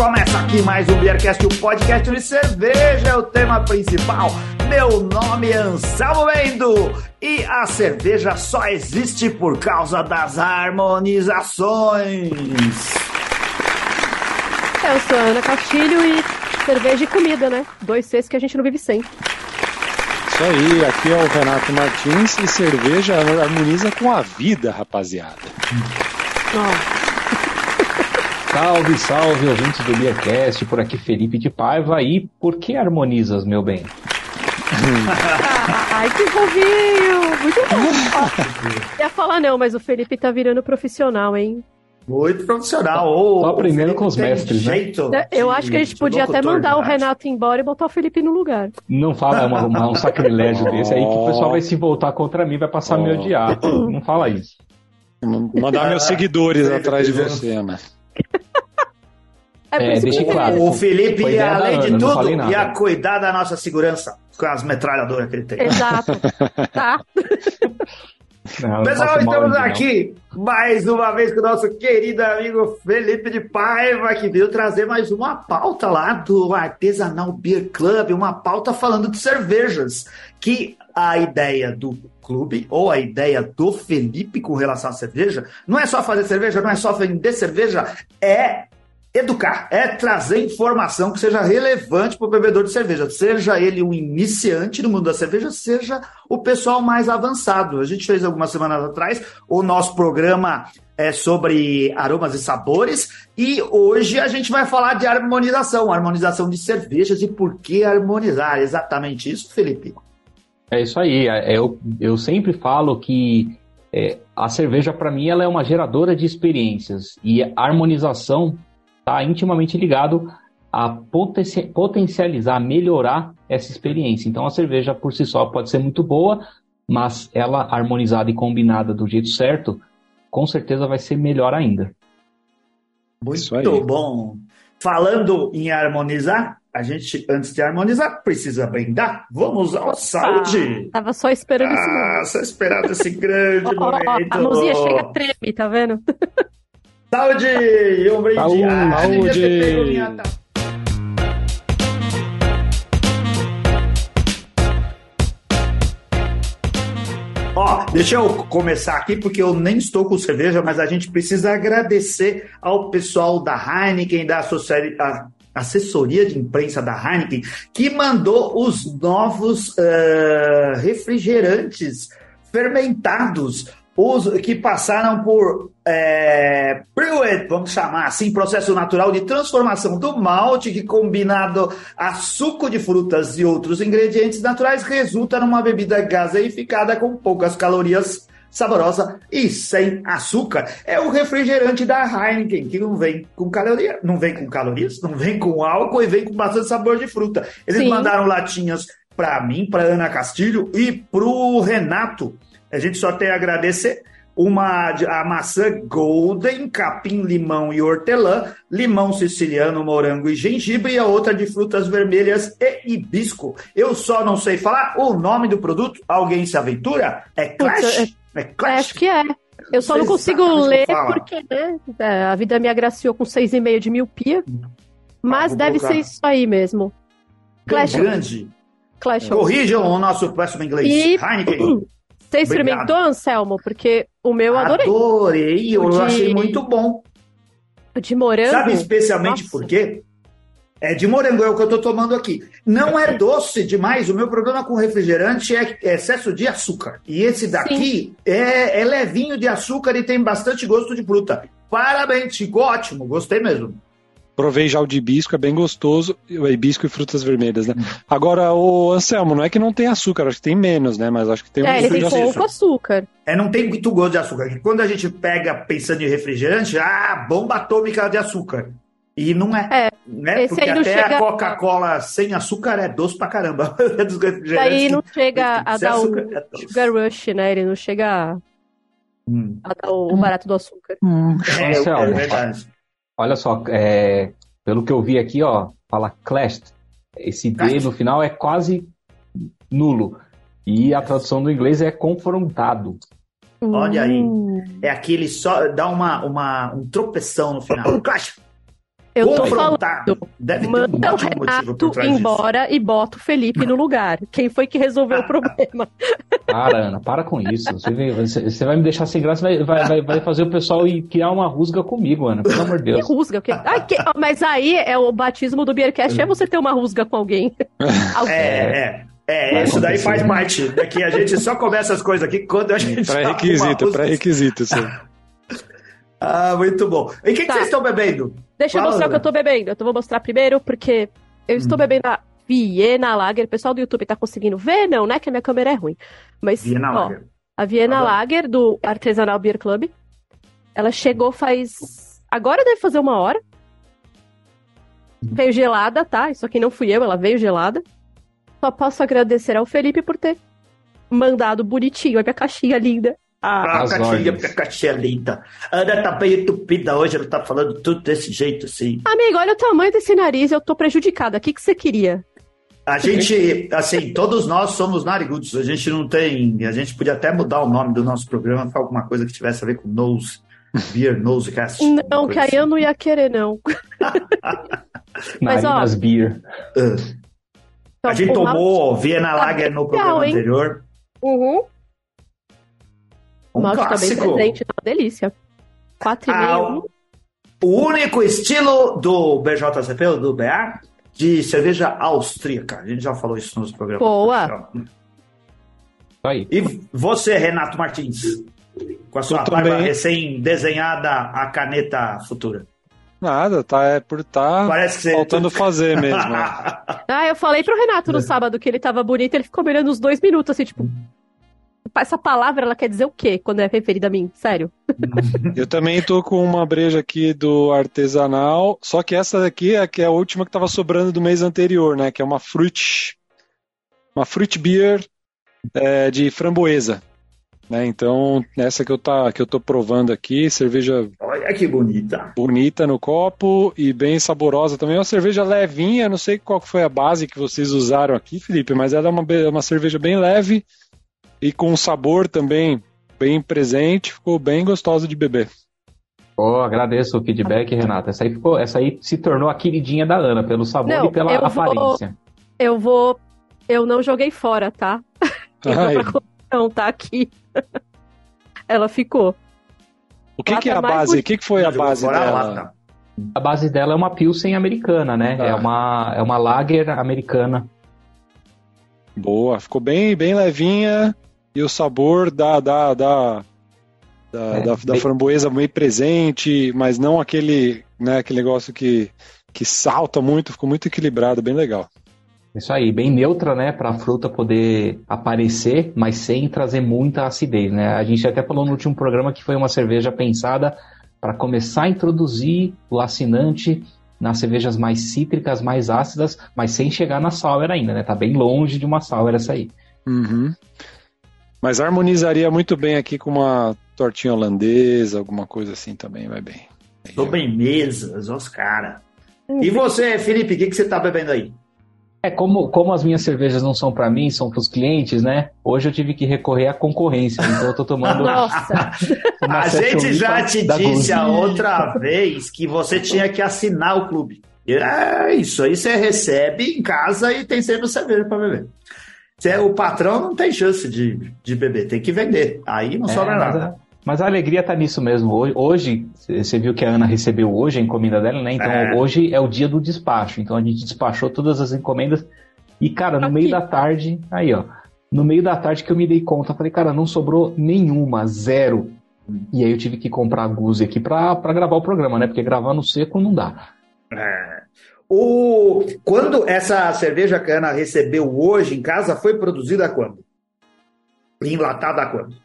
começa aqui mais um Beercast, o podcast de cerveja é o tema principal. Meu nome é Anselmo Mendo e a cerveja só existe por causa das harmonizações. Eu sou a Ana Castilho e cerveja e comida, né? Dois Cs que a gente não vive sem. Isso aí, aqui é o Renato Martins e cerveja harmoniza com a vida, rapaziada. Ó, Salve, salve, ouvintes do Beercast, por aqui Felipe de Paiva e por que harmonizas, meu bem? Ai, que fofinho! Muito bom. Ia falar não, mas o Felipe tá virando profissional, hein? Muito profissional. Ô, Tô aprendendo com os mestres, né? jeito Eu de- acho que a gente podia até mandar o. Renato embora e botar o Felipe no lugar. Não fala uma- uma- um sacrilégio desse aí que o pessoal vai se voltar contra mim, vai passar a me odiar. Não fala isso. Mandar meus seguidores atrás de você, Ana. É, É, deixa claro. O Felipe, da além de Ana, tudo, ia cuidar da nossa segurança com as metralhadoras que ele tem. Exato. Tá? Não, Pessoal, estamos a ninguém, não. aqui mais uma vez com o nosso querido amigo Felipe de Paiva, que veio trazer mais uma pauta lá do Artesanal Beer Club, uma pauta falando de cervejas, que a ideia do clube, ou a ideia do Felipe com relação à cerveja, não é só fazer cerveja, não é só vender cerveja, é educar, é trazer informação que seja relevante para o bebedor de cerveja, seja ele um iniciante no mundo da cerveja, seja o pessoal mais avançado. A gente fez algumas semanas atrás o nosso programa é sobre aromas e sabores e hoje a gente vai falar de harmonização, harmonização de cervejas e por que harmonizar. Exatamente isso, Felipe. É isso aí. é, Eu, eu sempre falo que é, a cerveja, para mim, ela é uma geradora de experiências. E a harmonização está intimamente ligado a potenci- potencializar, melhorar essa experiência. Então, a cerveja por si só pode ser muito boa, mas ela harmonizada e combinada do jeito certo, com certeza vai ser melhor ainda. Muito bom. Falando em harmonizar, a gente, antes de harmonizar, precisa brindar. Vamos ao saúde! Ah, tava só esperando isso. Ah, só esperando esse grande momento. a mãozinha chega treme, tá vendo? Saúde! E um brinde. Saúde! Ah, Saúde! Ó, deixa eu começar aqui, porque eu nem estou com cerveja, mas a gente precisa agradecer ao pessoal da Heineken, da a- assessoria de imprensa da Heineken, que mandou os novos eh, refrigerantes fermentados, os que passaram por é, brewed, vamos chamar assim, processo natural de transformação do malte, que combinado a suco de frutas e outros ingredientes naturais, resulta numa bebida gaseificada com poucas calorias, saborosa e sem açúcar. É o refrigerante da Heineken, que não vem com caloria, não vem com calorias, não vem com álcool e vem com bastante sabor de fruta. Eles Sim. mandaram latinhas para mim, para Ana Castilho e pro Renato. A gente só tem a agradecer uma de- a maçã golden, capim, limão e hortelã, limão siciliano, morango e gengibre, e a outra de frutas vermelhas e hibisco. Eu só não sei falar o nome do produto. Alguém se aventura? É Clash? É Clash? Acho que é. Eu só não consigo exatamente ler porque, né? é, a vida me agraciou com 6,5 de miopia. Mas vou deve colocar. ser isso aí mesmo. Clash. grande. Clash of- Corrijam o nosso péssimo inglês. E- Heineken. Você experimentou, Anselmo? Porque o meu eu adorei. Adorei, eu de- achei muito bom. O de morango. Sabe especialmente Nossa. por quê? É de morango, é o que eu tô tomando aqui. Não é doce demais. O meu problema com refrigerante é excesso de açúcar. E esse daqui é, é levinho de açúcar e tem bastante gosto de fruta. Parabéns, ficou ótimo. Gostei mesmo. Provei já o de hibisco, é bem gostoso. O hibisco e frutas vermelhas, né? Agora, o Anselmo, não é que não tem açúcar, acho que tem menos, né? Mas acho que tem um É, ele tem pouco açúcar. É, não tem muito gosto de açúcar. Quando a gente pega pensando em refrigerante, ah, bomba atômica de açúcar. E não é. É, né? Porque aí não até chega- a Coca-Cola sem açúcar é doce pra caramba. É dos Daí não chega a dar o é sugar rush, né? Ele não chega a- Hum. a dar o barato do açúcar. É, Marcelo, é verdade. Olha só, é, pelo que eu vi aqui, ó, fala clashed. Esse D no final é quase nulo. E a tradução do inglês é confrontado. Olha aí. Hum. É aquele só dá uma, uma, um tropeção no final. Clash. Eu tô falando, Deve ter um manda o Renato trás disso. embora e bota o Felipe no lugar. Quem foi que resolveu o problema? Para, Ana, para com isso. Você, vem- você- vai me deixar sem graça, vai, vai, vai, vai fazer o pessoal ir criar uma rusga comigo, Ana. Pelo amor de Que Deus. rusga? o quê? Ai, que- Mas aí é o batismo do Beercast, é você ter uma rusga com alguém. Alguém. É, é. É, Vai isso daí faz parte. Daqui a gente só começa as coisas aqui quando a gente. Pré-requisito, pré-requisito. isso aí. Ah, muito bom. E o que, que Tá. vocês estão bebendo? Deixa eu mostrar o que eu tô bebendo. Eu vou mostrar primeiro, porque eu estou bebendo a Viena Lager. O pessoal do YouTube tá conseguindo ver? Não, né? Que a minha câmera é ruim. Mas, Viena ó, Lager. a Viena Tá. Lager do Artesanal Beer Club. Ela chegou faz. Agora deve fazer uma hora. Veio gelada, tá? Isso aqui não fui eu, ela veio gelada. Só posso agradecer ao Felipe por ter mandado bonitinho a minha caixinha linda. Ah, As ordens. porque a caixinha é linda. A Ana tá bem entupida hoje, ela tá falando tudo desse jeito, assim. amigo, olha o tamanho desse nariz, eu tô prejudicada. O que, que você queria? A gente, assim, todos nós somos narigudos. A gente não tem. A gente podia até mudar o nome do nosso programa para alguma coisa que tivesse a ver com nose, beer, nosecast. Não, alguma que aí eu não ia querer, não. Mas, ó, Narinas Beer. assim. A gente tomou Viena Lager no programa anterior. Uhum. O Um malte tá bem clássico. presente, tá uma delícia. Quatro e Ah, meio. o único estilo do BJCP, ou do BA, de cerveja austríaca. A gente já falou isso nos programas. Boa. Isso aí. E você, Renato Martins, com a sua barba também. recém-desenhada a caneta futura. Nada, tá, é por tá Parece que você. faltando fazer mesmo. Ah, eu falei pro Renato É. no sábado que ele tava bonito, ele ficou me olhando uns dois minutos, assim, tipo. Essa palavra, ela quer dizer o quê quando é referida a mim? Sério. Eu também tô com uma breja aqui do artesanal, só que essa daqui é, que é a última que tava sobrando do mês anterior, né? Que é uma fruit, uma fruit beer é, de framboesa, né? Então essa que eu tá que eu tô provando aqui, cerveja Olha que bonita. bonita no copo e bem saborosa também. É uma cerveja levinha, não sei qual foi a base que vocês usaram aqui, Felipe, mas ela é uma, uma cerveja bem leve e com sabor também bem presente, ficou bem gostosa de beber. Oh, agradeço o feedback, Renata. Essa aí, ficou, essa aí se tornou a queridinha da Ana, pelo sabor Não, e pela eu vou- aparência. Eu vou. Eu não joguei fora, tá? Coleção, tá aqui. ela ficou. o que, que é a Lata mais base? O que, que foi a base a dela? A base dela é uma Pilsen americana, né? Tá. É, uma, é uma lager americana. Boa, ficou bem, bem levinha e o sabor da, da, da, da, É, da, da bem- framboesa bem presente, mas não aquele, né, aquele negócio que, que salta muito, ficou muito equilibrado, bem legal. Isso aí, bem neutra, né? Pra fruta poder aparecer, mas sem trazer muita acidez, né? A gente até falou no último programa que foi uma cerveja pensada para começar a introduzir o assinante nas cervejas mais cítricas, mais ácidas, mas sem chegar na sour ainda, né? Tá bem longe de uma sour essa aí. Uhum. Mas harmonizaria muito bem aqui com uma tortinha holandesa, alguma coisa assim também, vai bem. Sobremesas, os caras. E você, Felipe, o que, que você tá bebendo aí? É, como, como as minhas cervejas não são para mim, são para os clientes, né? Hoje eu tive que recorrer à concorrência, então eu tô tomando Nossa. a gente já te disse a outra vez que você tinha que assinar o clube. É isso aí, você recebe em casa e tem sempre cerveja para beber. Você- o patrão não tem chance de, de beber, tem que vender. Aí não É, sobra mas, nada. a, mas a alegria tá nisso mesmo. Hoje- Hoje, você viu que a Ana recebeu hoje a encomenda dela, né? Então É. hoje é o dia do despacho. Então a gente despachou todas as encomendas. E, cara, no Aqui. meio da tarde, aí, ó. No meio da tarde que eu me dei conta, falei, cara, não sobrou nenhuma, zero. E aí eu tive que comprar a Guzi aqui pra, pra gravar o programa, né? Porque gravar no seco não dá. É. O, quando essa cerveja que a Ana recebeu hoje em casa, foi produzida quando? Enlatada quando?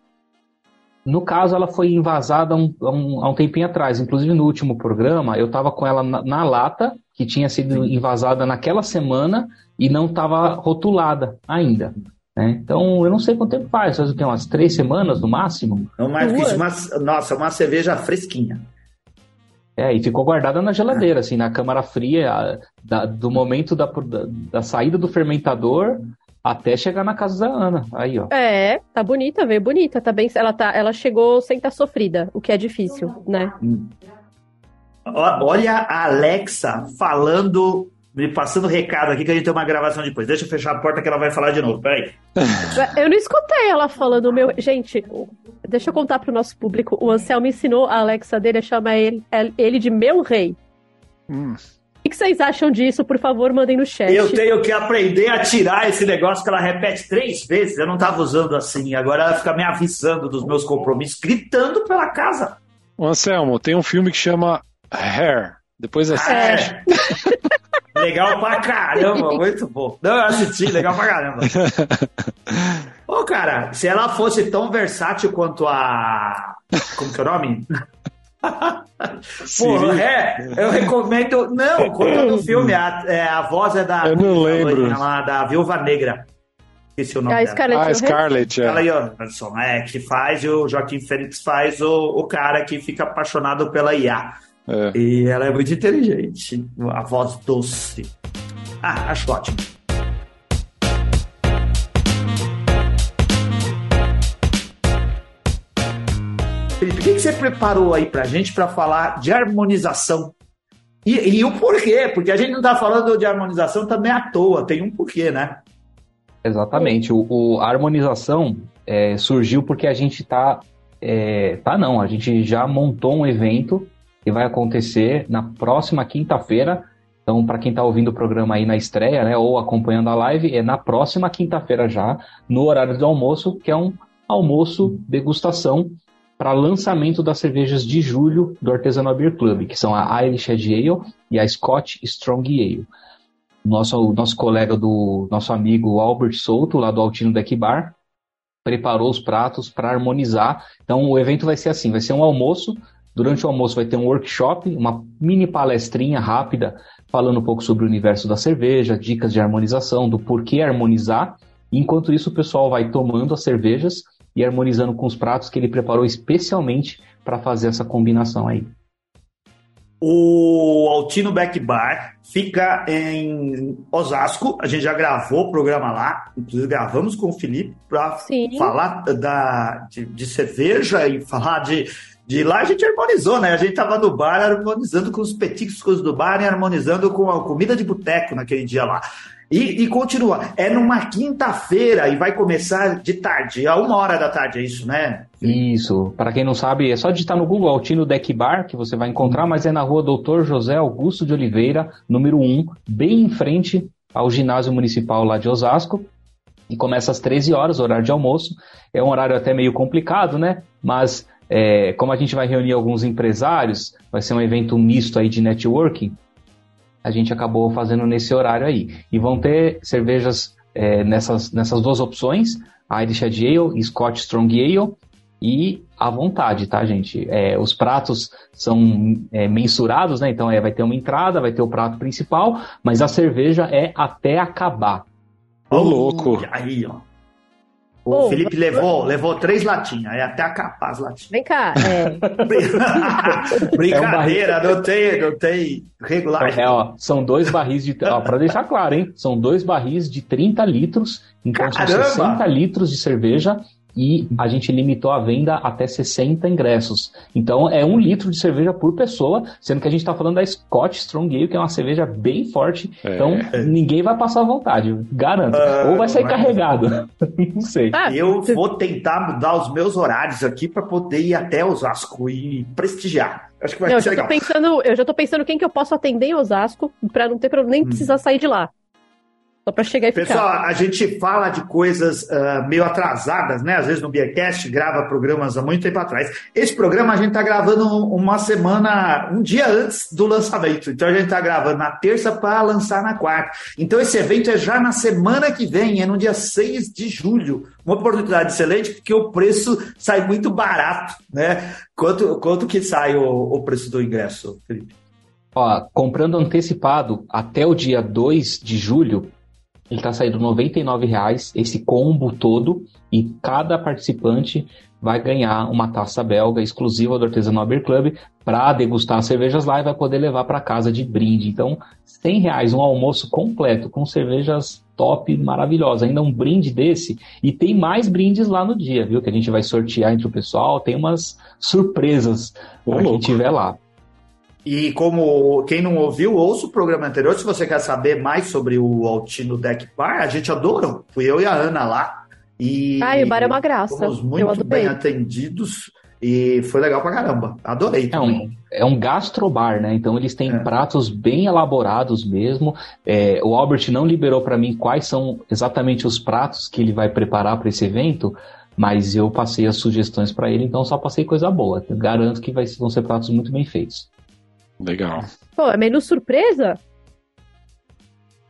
No caso, ela foi invasada há um, um, há um tempinho atrás. Inclusive, no último programa, eu estava com ela na, na lata, que tinha sido invasada naquela semana e não estava rotulada ainda. né? Então, eu não sei quanto tempo faz. Faz o quê? Umas três semanas no máximo? Não mais que isso, uma, nossa, uma cerveja fresquinha. É, e ficou guardada na geladeira, assim, na câmara fria, a- da- do momento da, da, da saída do fermentador até chegar na casa da Ana. Aí, ó. É, tá bonita, veio bonita, tá bem. Ela, tá, ela chegou sem estar sofrida, o que é difícil, né? olha a Alexa falando, me passando recado aqui que a gente tem uma gravação depois. Deixa eu fechar a porta que ela vai falar de novo. Peraí. Eu não escutei ela falando meu. Gente, deixa eu contar pro nosso público. O Anselmo ensinou a Alexa dele a chamar ele, ele de meu rei. Hum. O que vocês acham disso? Por favor, mandem no chat. Eu tenho que aprender a tirar esse negócio que ela repete três vezes. Eu não estava usando assim. Agora ela fica me avisando dos meus compromissos, gritando pela casa. Anselmo, tem um filme que chama Hair. Depois assiste. É. legal pra caramba, muito bom. Não, eu assisti, legal pra caramba. Ô, cara, se ela fosse tão versátil quanto a. Como que é o nome? Pô, é, eu recomendo. Não, contando o filme, a, é, a voz é da. Eu não lembro. Da Viúva Negra. Esse é o nome A dela. Scarlett Ah, Scarlett, é. Ela aí, ó, Anderson, é, que faz, e o Joaquim Fênix faz o, o cara que fica apaixonado pela IA. É. E ela é muito inteligente. A voz doce. Ah, acho ótimo. Felipe, o que, você preparou aí pra gente para falar de harmonização? E, e o porquê? Porque a gente não tá falando de harmonização também à toa, tem um porquê, né? Exatamente. O, o- a harmonização é, surgiu porque a gente tá. é, tá não, a gente já montou um evento que vai acontecer na próxima quinta-feira. Então, para quem está ouvindo o programa aí na estreia, né, ou acompanhando a live, é na próxima quinta-feira já, no horário do almoço, que é um almoço degustação para lançamento das cervejas de julho do Artisanal Beer Club, que são a Irish Red Ale e a Scotch Strong Ale nosso, nosso colega do nosso amigo Albert Souto, lá do Altino Deck Bar, preparou os pratos para harmonizar. Então o evento vai ser assim, vai ser um almoço. Durante o almoço vai ter um workshop, uma mini palestrinha rápida falando um pouco sobre o universo da cerveja, dicas de harmonização, do porquê harmonizar. Enquanto isso, o pessoal vai tomando as cervejas e harmonizando com os pratos que ele preparou especialmente para fazer essa combinação aí. O Altino Back Bar fica em Osasco. A gente já gravou o programa lá. Inclusive, gravamos com o Felipe para falar da, de, de cerveja e falar de, de lá. A gente harmonizou, né? A gente tava no bar harmonizando com os petiscos do bar e harmonizando com a comida de boteco naquele dia lá. E, e continua. É numa quinta-feira e vai começar de tarde, a uma hora da tarde, é isso, né? Isso, para quem não sabe, é só digitar no Google Altino Deck Bar que você vai encontrar, mas é na rua Doutor José Augusto de Oliveira, número 1, bem em frente ao ginásio municipal lá de Osasco. E começa às 13 horas, horário de almoço. É um horário até meio complicado, né? Mas é, como a gente vai reunir alguns empresários, vai ser um evento misto aí de networking, a gente acabou fazendo nesse horário aí. E vão ter cervejas é, nessas, nessas duas opções, Irish Ale e Scotch Strong Ale, e à vontade, tá, gente? É, os pratos são é, mensurados, né? Então é, vai ter uma entrada, vai ter o prato principal, mas a cerveja é até acabar. Ô, louco. E Aí, ó. O Ô, Felipe levou, levou três latinhas, aí até acabar as latinhas. Vem cá, é, Brincadeira, não tem, não tem regular. É, ó, são dois barris de. Ó, pra deixar claro, hein? São dois barris de 30 litros, então Caramba! são 60 litros de cerveja. E a gente limitou a venda até 60 ingressos. Então é um litro de cerveja por pessoa, sendo que a gente está falando da Scotch Strong Ale, que é uma cerveja bem forte. É. Então ninguém vai passar à vontade, garanto. Ah, Ou vai sair mas- carregado. Não sei. Ah, Eu vou tentar mudar os meus horários aqui para poder ir até Osasco e prestigiar. Acho que vai não, eu ser já tô legal. pensando, eu já tô pensando quem que eu posso atender em Osasco pra não ter pra nem precisar sair de lá. Só pra chegar e ficar. Pessoal, a gente fala de coisas ah, meio atrasadas, né? Às vezes no Beercast grava programas há muito tempo atrás. Esse programa a gente tá gravando uma semana, um dia antes do lançamento. Então a gente tá gravando na terça para lançar na quarta. Então esse evento é já na semana que vem, é no dia 6 de julho. Uma oportunidade excelente porque o preço sai muito barato, né? Quanto, quanto que sai o, o preço do ingresso, Felipe? Ó, comprando antecipado até o dia 2 de julho, ele está saindo 99 reais esse combo todo e cada participante vai ganhar uma taça belga exclusiva do Artesanal Beer Club para degustar as cervejas lá e vai poder levar para casa de brinde. Então, 100 reais um almoço completo com cervejas top, maravilhosa. Ainda um brinde desse e tem mais brindes lá no dia, viu? Que a gente vai sortear entre o pessoal. Tem umas surpresas para quem estiver lá. E como quem não ouviu, ouça o programa anterior. Se você quer saber mais sobre o Altino Deck Bar, a gente adorou. Fui eu e a Ana lá. E Ai, o bar é uma graça. Fomos muito bem atendidos e foi legal pra caramba. Adorei É também. um, é um gastrobar, né? Então eles têm É. pratos bem elaborados mesmo. É, o Albert não liberou para mim quais são exatamente os pratos que ele vai preparar para esse evento, mas eu passei as sugestões para ele, então só passei coisa boa. Eu garanto que vai, vão ser pratos muito bem feitos. Legal. Pô, é menu surpresa?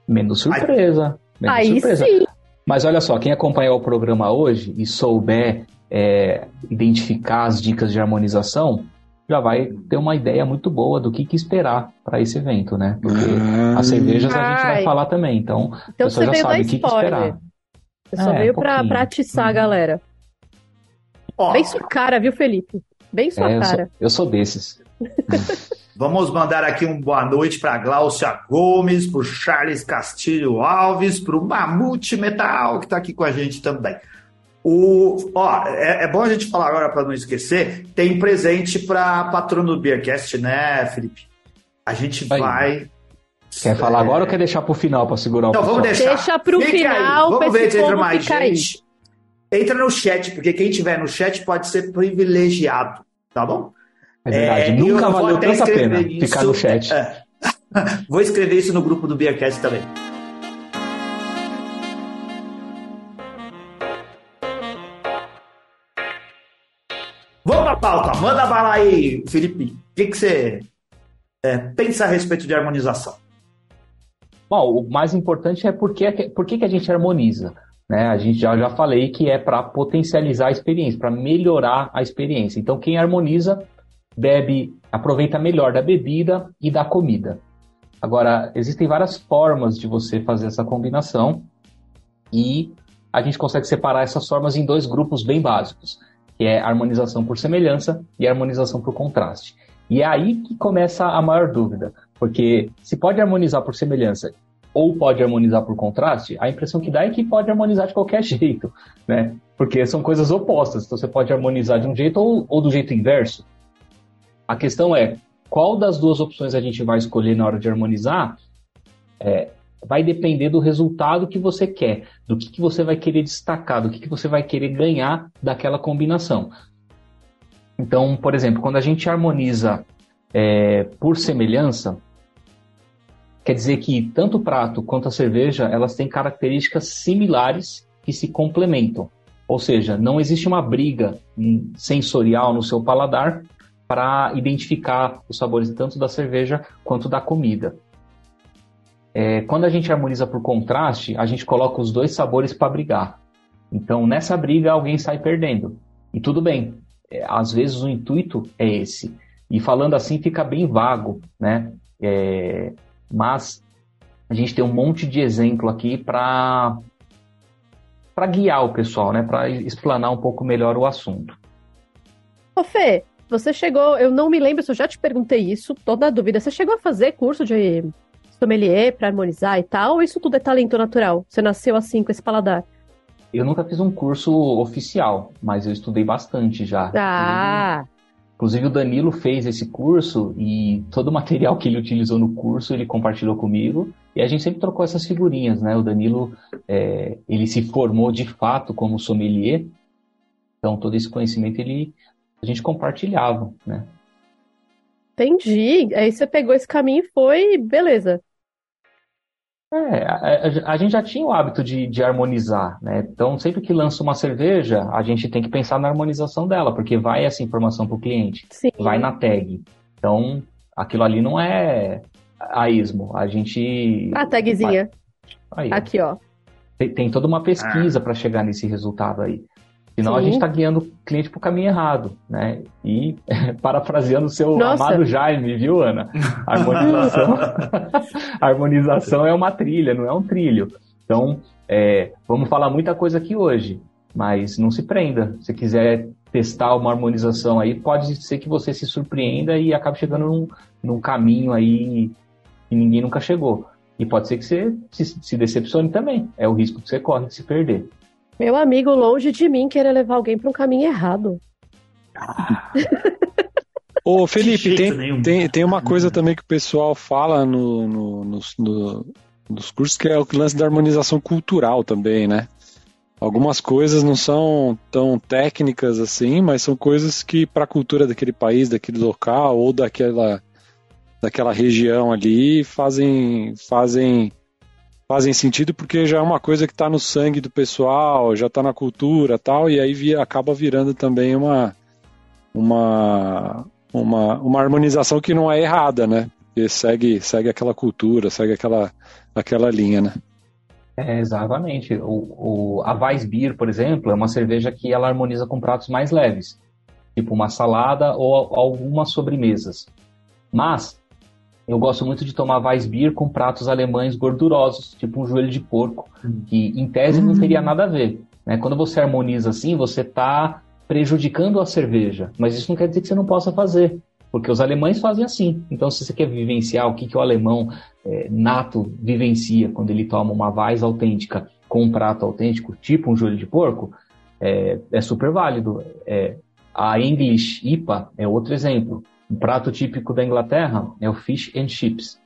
Menos surpresa. Menos Aí surpresa. sim. Mas olha só, quem acompanhar o programa hoje e souber é, identificar as dicas de harmonização, já vai ter uma ideia muito boa do que, que esperar para esse evento, né? Porque Ah, as cervejas a gente vai Ai. falar também, então a Então pessoa você já sabe o que, que esperar. Você só É, veio pra, pouquinho. pra atiçar a Uhum. galera. Ó, Bem sua cara, viu, Felipe? Bem sua É, eu, sou, cara. eu sou desses. Vamos mandar aqui um boa noite para Glaucia Gomes, para Charles Castilho Alves, para o Mamute Metal, que está aqui com a gente também. O, ó, é, é bom a gente falar agora para não esquecer, tem presente para patrono do Beercast, né, Felipe? A gente Aí. vai... Quer falar agora ou quer deixar pro final para segurar o Então, vamos pessoal? deixar. Deixa pro Fica final, aí. Vamos ver se entra mais aí. gente. Entra no chat, porque quem tiver no chat pode ser privilegiado, tá bom? É verdade, É, nunca valeu tanta escrever pena isso. ficar no chat. É. Vou escrever isso no grupo do Beercast também. Vamos pra pauta. Manda bala aí, Felipe. O que, que você é, pensa a respeito de harmonização? Bom, o mais importante é por que, por que, que a gente harmoniza. Né? A gente já, já falei que é para potencializar a experiência, para melhorar a experiência. Então, quem harmoniza bebe, aproveita melhor da bebida e da comida. Agora, existem várias formas de você fazer essa combinação e a gente consegue separar essas formas em dois grupos bem básicos, que é harmonização por semelhança e harmonização por contraste. E é aí que começa a maior dúvida, porque se pode harmonizar por semelhança ou pode harmonizar por contraste, a impressão que dá é que pode harmonizar de qualquer jeito, né? Porque são coisas opostas. Então você pode harmonizar de um jeito ou, ou do jeito inverso. A questão é qual das duas opções a gente vai escolher na hora de harmonizar é, vai depender do resultado que você quer, do que, que você vai querer destacar, do que, que você vai querer ganhar daquela combinação. Então, por exemplo, quando a gente harmoniza é, por semelhança, quer dizer que tanto o prato quanto a cerveja elas têm características similares que se complementam. Ou seja, não existe uma briga sensorial no seu paladar para identificar os sabores tanto da cerveja quanto da comida. É, quando a gente harmoniza por contraste, a gente coloca os dois sabores para brigar. Então, nessa briga, alguém sai perdendo. E tudo bem. É, às vezes o intuito é esse. E falando assim fica bem vago, né? É, mas a gente tem um monte de exemplo aqui para para guiar o pessoal, né? Para explanar um pouco melhor o assunto. Ô, Fê, você chegou, eu não me lembro se eu já te perguntei isso, toda dúvida. Você chegou a fazer curso de sommelier para harmonizar e tal, ou isso tudo é talento natural? Você nasceu assim com esse paladar? Eu nunca fiz um curso oficial, mas eu estudei bastante já. Ah, Inclusive o Danilo fez esse curso e todo o material que ele utilizou no curso ele compartilhou comigo e a gente sempre trocou essas figurinhas, né? O Danilo é, ele se formou de fato como sommelier, então todo esse conhecimento ele a gente compartilhava, né? entendi. Aí você pegou esse caminho e foi, beleza. É, a, a- a gente já tinha o hábito de, de harmonizar, né? Então, sempre que lança uma cerveja, a gente tem que pensar na harmonização dela, porque vai essa informação para o cliente, Sim. vai na tag. Então, aquilo ali não é a esmo. A gente. A tagzinha. Aí, ó. Aqui, ó. tem, tem toda uma pesquisa para chegar nesse resultado aí. Senão a Sim. gente está guiando o cliente para o caminho errado, né? E parafraseando o seu Nossa. amado Jaime, viu, Ana? A harmonização, a harmonização é uma trilha, não é um trilho. Então, é, vamos falar muita coisa aqui hoje, mas não se prenda. Se quiser testar uma harmonização aí, pode ser que você se surpreenda e acabe chegando num, num caminho aí que ninguém nunca chegou. E pode ser que você se, se decepcione também. É o risco que você corre de se perder. Meu amigo, longe de mim querer levar alguém para um caminho errado. Ô, Felipe, tem, tem, tem uma coisa também que o pessoal fala no, no, no, no, nos cursos que é o lance da harmonização cultural também, né? Algumas coisas não são tão técnicas assim, mas são coisas que para a cultura daquele país, daquele local ou daquela daquela região ali fazem fazem fazem sentido porque já é uma coisa que está no sangue do pessoal, já está na cultura tal, e aí via, acaba virando também uma, uma, uma, uma harmonização que não é errada, né? Porque segue, segue aquela cultura, segue aquela, aquela linha, né? É, exatamente. O, o, a Weissbier, por exemplo, é uma cerveja que ela harmoniza com pratos mais leves, tipo uma salada ou algumas sobremesas. Mas eu gosto muito de tomar Weissbier com pratos alemães gordurosos, tipo um joelho de porco, hum. que em tese não teria hum. nada a ver. Né? Quando você harmoniza assim, você está prejudicando a cerveja, mas isso não quer dizer que você não possa fazer, porque os alemães fazem assim. Então, se você quer vivenciar o que, que o alemão é, nato vivencia quando ele toma uma Weiss autêntica com um prato autêntico, tipo um joelho de porco, é, é super válido. É, a English IPA é outro exemplo. Um prato típico da Inglaterra é o fish and chips.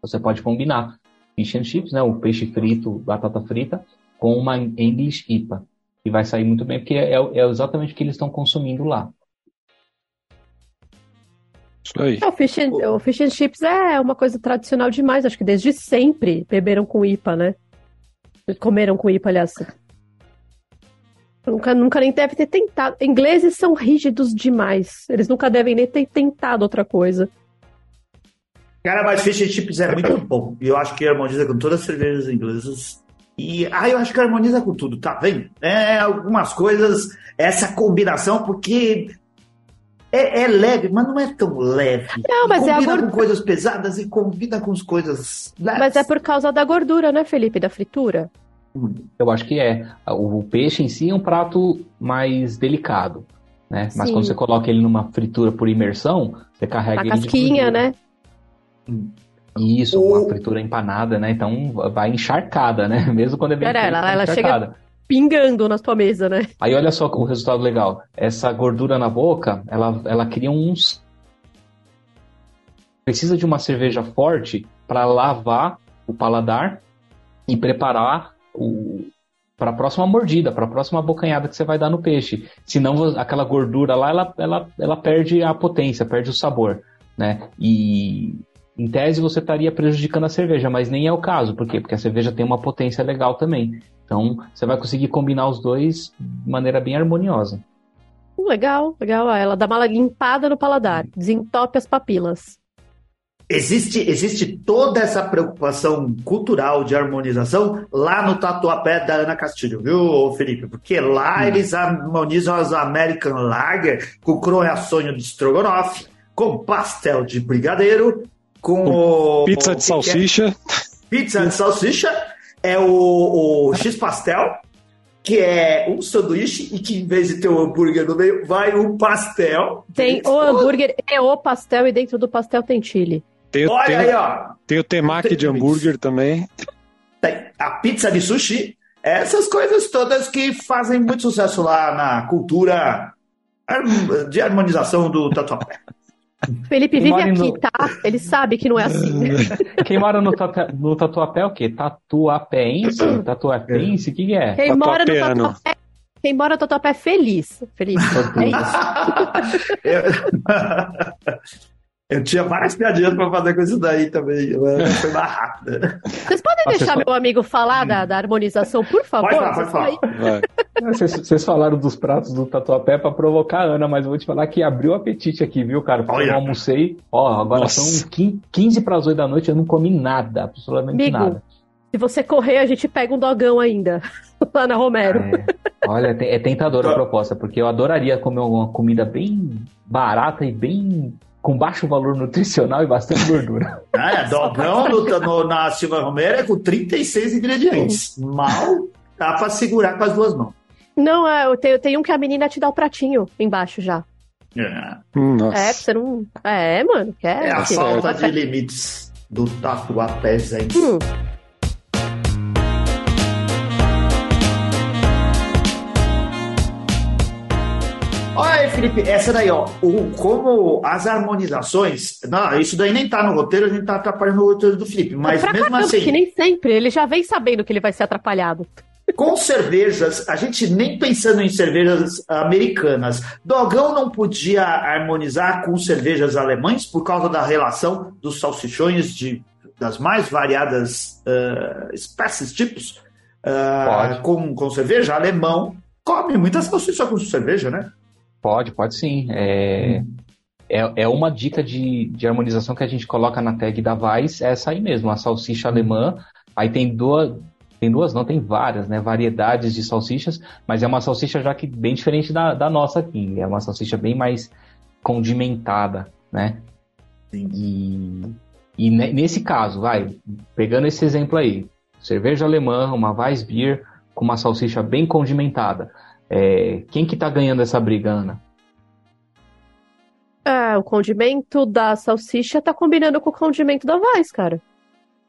Você pode combinar fish and chips, né, o peixe frito, batata frita, com uma English IPA. E vai sair muito bem, porque é, é exatamente o que eles estão consumindo lá. Isso aí. É, o, fish and, o fish and chips é uma coisa tradicional demais. Acho que desde sempre beberam com IPA, né? Comeram com IPA, aliás. Nunca, nunca nem deve ter tentado. Ingleses são rígidos demais. Eles nunca devem nem ter tentado outra coisa. Cara, mas fish chips é muito bom. E eu acho que harmoniza com todas as cervejas inglesas. E ah, eu acho que harmoniza com tudo, tá vendo? É algumas coisas, essa combinação, porque é, é, leve, mas não é tão leve. Não, mas combina é gordura... com coisas pesadas e combina com as coisas leves. Mas é por causa da gordura, né, Felipe? Da fritura. Eu acho que é. O peixe em si é um prato mais delicado, né? Mas Sim. quando você coloca ele numa fritura por imersão, você carrega a ele casquinha, né? Isso, uma fritura empanada, né? Então vai encharcada, né? Mesmo quando é bem Pera, ela, ela chega pingando na tua mesa, né? Aí olha só o resultado legal. Essa gordura na boca, ela, ela cria uns precisa de uma cerveja forte para lavar o paladar e preparar para a próxima mordida, para a próxima bocanhada que você vai dar no peixe. Senão aquela gordura lá, ela, ela, ela perde a potência, perde o sabor, né? E em tese você estaria prejudicando a cerveja, mas nem é o caso. Por quê? Porque a cerveja tem uma potência legal também. Então você vai conseguir combinar os dois de maneira bem harmoniosa. Legal, legal. Ela dá uma limpada no paladar, desentope as papilas. Existe, existe toda essa preocupação cultural de harmonização lá no Tatuapé da Ana Castilho, viu, Felipe? Porque lá hum. eles harmonizam as American Lager com sonho de Strogonoff, com pastel de brigadeiro, com o, pizza de é? salsicha. É? Pizza de salsicha é o, o X-pastel, que é um sanduíche e que em vez de ter o um hambúrguer no meio, vai um pastel. Tem o hambúrguer e o pastel e dentro do pastel tem chile. Tem, Olha tem, aí, ó. Tem o temaki de hambúrguer também. Tem a pizza de sushi. Essas coisas todas que fazem muito sucesso lá na cultura de harmonização do tatuapé. Felipe Quem vive aqui, no... tá? Ele sabe que não é assim. Quem mora no, tatu... no Tatuapé é o quê? Tatuapéense? Tatuapéense? O que, que é? Quem mora no Tatuapé quem mora no Tatuapé é feliz. Feliz. É isso. Eu tinha várias piadinhas pra fazer com isso daí também. Foi mais rápida. Vocês podem Nossa, deixar meu amigo falar da, da, harmonização, por favor? Pode falar, pode falar. Vocês, vocês, falaram dos pratos do Tatuapé pra provocar a Ana, mas eu vou te falar que abriu o apetite aqui, viu, cara? Porque eu almocei, ó, agora Nossa. são 15 para as 8 da noite, eu não comi nada, absolutamente amigo, nada. Se você correr, a gente pega um dogão ainda, lá na Romero. É, olha, é tentadora a proposta, porque eu adoraria comer uma comida bem barata e bem com baixo valor nutricional e bastante gordura. É, dogão no, no, na Silva Romero é com 36 ingredientes. Mal dá pra segurar com as duas mãos. Não, é, eu tenho, tenho um que a menina te dá o pratinho embaixo já. É, Nossa. é você não. É, mano. Quer, é a falta de limites do tatuapé Hum. Olha aí, Felipe, essa daí, ó, o, como as harmonizações. Não, isso daí nem tá no roteiro, a gente tá atrapalhando o roteiro do Felipe. Mas pra mesmo caramba, assim. que nem sempre. Ele já vem sabendo que ele vai ser atrapalhado. Com cervejas, a gente nem pensando em cervejas americanas, Dogão não podia harmonizar com cervejas alemães por causa da relação dos salsichões de, das mais variadas uh, espécies, tipos, uh, com, com cerveja. Alemão come muita salsicha com cerveja, né? Pode, pode sim. É, hum. é, é uma dica de, de harmonização que a gente coloca na tag da Weiss, é essa aí mesmo, a salsicha alemã. Aí tem duas, tem duas, não, tem várias, né? Variedades de salsichas, mas é uma salsicha já que bem diferente da, da nossa aqui. É uma salsicha bem mais condimentada, né? Sim. E, e nesse caso, vai, pegando esse exemplo aí, cerveja alemã, uma Weissbier com uma salsicha bem condimentada. É, quem que tá ganhando essa briga, Ana? É, o condimento da salsicha tá combinando com o condimento da Weiss, cara.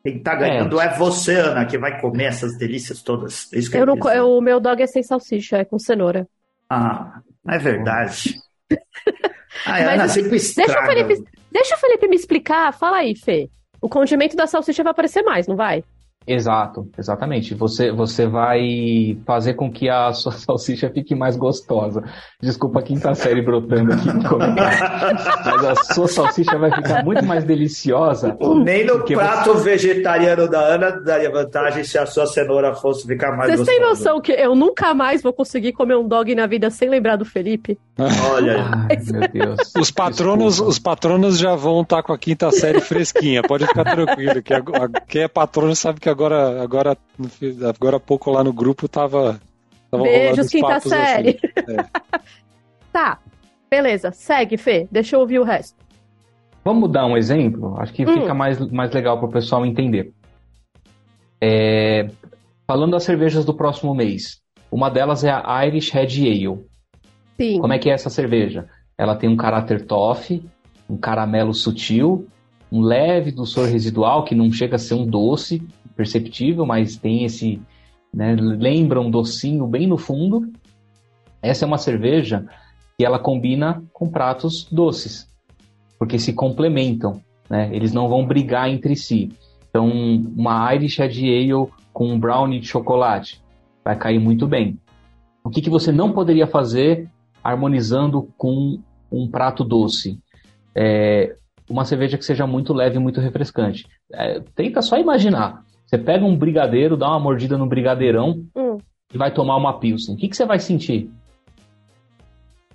Quem tá ganhando é. é. você, Ana, que vai comer essas delícias todas. É isso que eu, eu não, eu, o meu dog é sem salsicha, é com cenoura. Ah, é verdade. Ai, Ana, sempre estraga. Deixa o, Felipe, deixa o Felipe me explicar. Fala aí, Fê. O condimento da salsicha vai aparecer mais, não vai? Exato, exatamente. Você, você vai fazer com que a sua salsicha fique mais gostosa. Desculpa a quinta série brotando aqui no comentário. Mas a sua salsicha vai ficar muito mais deliciosa. Nem no prato você... vegetariano da Ana daria vantagem se a sua cenoura fosse ficar mais Vocês gostosa. Vocês têm noção que eu nunca mais vou conseguir comer um dog na vida sem lembrar do Felipe? Olha aí. Ai, meu Deus. Os patronos, os patronos já vão estar com a quinta série fresquinha. Pode ficar tranquilo, que quem é patrono sabe que agora, agora, agora há pouco lá no grupo tava. tava Beijos, quinta assim. série. Assim. É. tá, beleza. Segue, Fê. Deixa eu ouvir o resto. Vamos dar um exemplo? Acho que hum. fica mais, mais legal para o pessoal entender. É, falando das cervejas do próximo mês, uma delas é a Irish Red Ale. Sim. Como é que é essa cerveja? Ela tem um caráter toffee, um caramelo sutil, um leve doçor residual que não chega a ser um doce perceptível, mas tem esse, né, lembra um docinho bem no fundo. Essa é uma cerveja que ela combina com pratos doces, porque se complementam, né? Eles não vão brigar entre si. Então, uma Irish Red Ale com um brownie de chocolate vai cair muito bem. O que, que você não poderia fazer harmonizando com um prato doce? É, uma cerveja que seja muito leve e muito refrescante. É, tenta só imaginar. Você pega um brigadeiro, dá uma mordida no brigadeirão hum. e vai tomar uma pilsen. O que, que você vai sentir?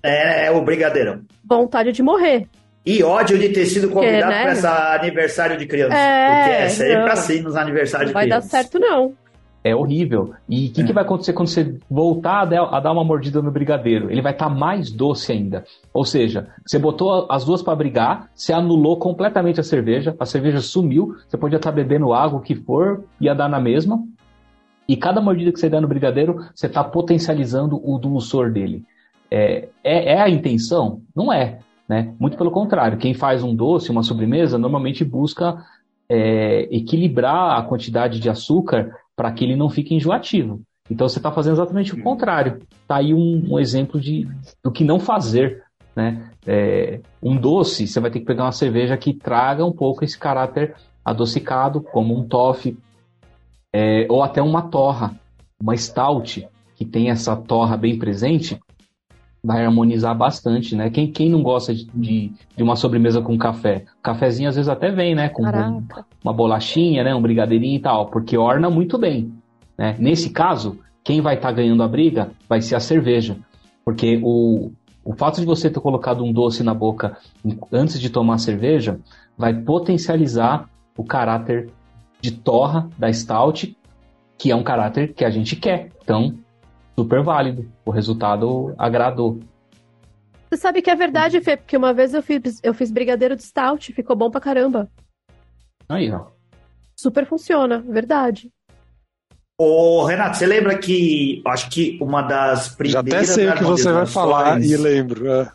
É, é o brigadeirão. Vontade de morrer. E ódio de ter sido convidado né? para essa aniversário de criança. É, porque é sempre não. assim nos aniversários não de criança. Vai dar certo, não é horrível. E o que, é. que, vai acontecer quando você voltar a dar uma mordida no brigadeiro? Ele vai estar tá mais doce ainda. Ou seja, você botou as duas para brigar, você anulou completamente a cerveja, a cerveja sumiu, você podia estar tá bebendo água, o que for, ia dar na mesma. E cada mordida que você der no brigadeiro, você está potencializando o dulçor dele. É, é, é, a intenção? Não é. Né? Muito pelo contrário, quem faz um doce, uma sobremesa, normalmente busca é, equilibrar a quantidade de açúcar para que ele não fique enjoativo. Então você está fazendo exatamente o contrário. Está aí um, um, exemplo de, do que não fazer. Né? É, um doce, você vai ter que pegar uma cerveja que traga um pouco esse caráter adocicado, como um toffee, é, ou até uma torra, uma stout, que tem essa torra bem presente, vai harmonizar bastante, né? Quem, quem não gosta de, de, de uma sobremesa com café? cafezinho às vezes até vem, né? Com um, uma bolachinha, né? Um brigadeirinho e tal, porque orna muito bem. Né? Nesse caso, quem vai estar tá ganhando a briga vai ser a cerveja. Porque o, o fato de você ter colocado um doce na boca antes de tomar a cerveja vai potencializar o caráter de torra da stout, que é um caráter que a gente quer. Então, super válido. O resultado agradou. Você sabe que é verdade, Fê, porque uma vez eu fiz, eu fiz brigadeiro de stout, ficou bom pra caramba. Aí, ó. Super funciona, verdade. Ô, Renato, você lembra que acho que uma das primeiras. Já até sei o que você vai falar e lembro. É.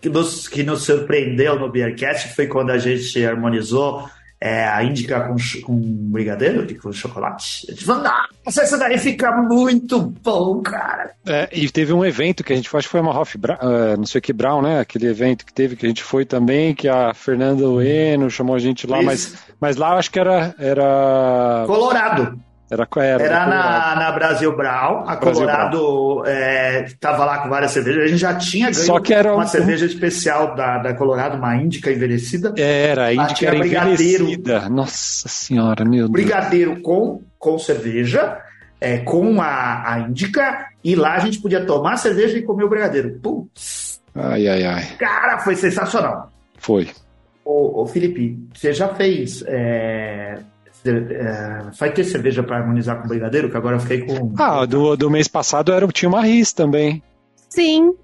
Que, nos, que nos surpreendeu no Beercast foi quando a gente harmonizou é, a índica com, com brigadeiro, de, com chocolate. Eu disse, nossa, essa daí fica muito bom, cara. É, e teve um evento que a gente foi, acho que foi uma Hoff Brown, uh, não sei o que Brown, né? Aquele evento que teve, que a gente foi também, que a Fernanda Ueno chamou a gente lá, mas, mas lá acho que era. era... Colorado. Era, era, era na, na Brasil Brown. A Brasil Colorado estava é, lá com várias cervejas. A gente já tinha ganho Só que era uma um... cerveja especial da, da Colorado, uma índica envelhecida. Era, a índica era envelhecida. Nossa senhora, meu Deus. Brigadeiro com, com cerveja, é, com a, a índica, e lá a gente podia tomar cerveja e comer o brigadeiro. Putz! Ai, ai, ai. Cara, foi sensacional. Foi. Ô, ô Felipe, você já fez é, é, vai ter cerveja para harmonizar com brigadeiro? Que agora eu fiquei com. Ah, do, do mês passado era, tinha uma RIS também. Sim.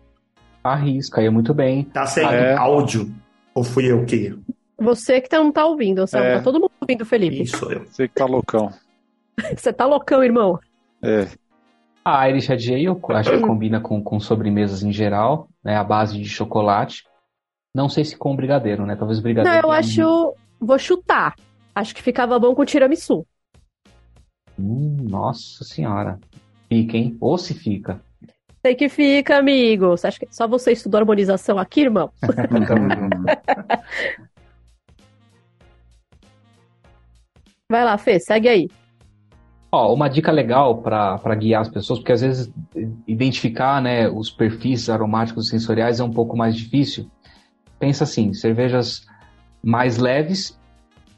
A RIS, caiu muito bem. Tá sem é. áudio? Ou fui eu que? Você que não tá ouvindo, você é. tá todo mundo ouvindo, Felipe. Isso, eu. Você que tá loucão. Você tá loucão, irmão. É. A Irish AJ eu acho que combina com, com sobremesas em geral, né? A base de chocolate. Não sei se com brigadeiro, né? Talvez brigadeiro. Não, eu acho. Vou chutar. Acho que ficava bom com tiramisu. Hum, nossa senhora. Fica, hein? Ou se fica. Sei que fica, amigo. Você acha que só você estudou harmonização aqui, irmão? Vai lá, Fê, segue aí. Ó, uma dica legal para guiar as pessoas, porque às vezes identificar né, os perfis aromáticos sensoriais é um pouco mais difícil. Pensa assim, cervejas mais leves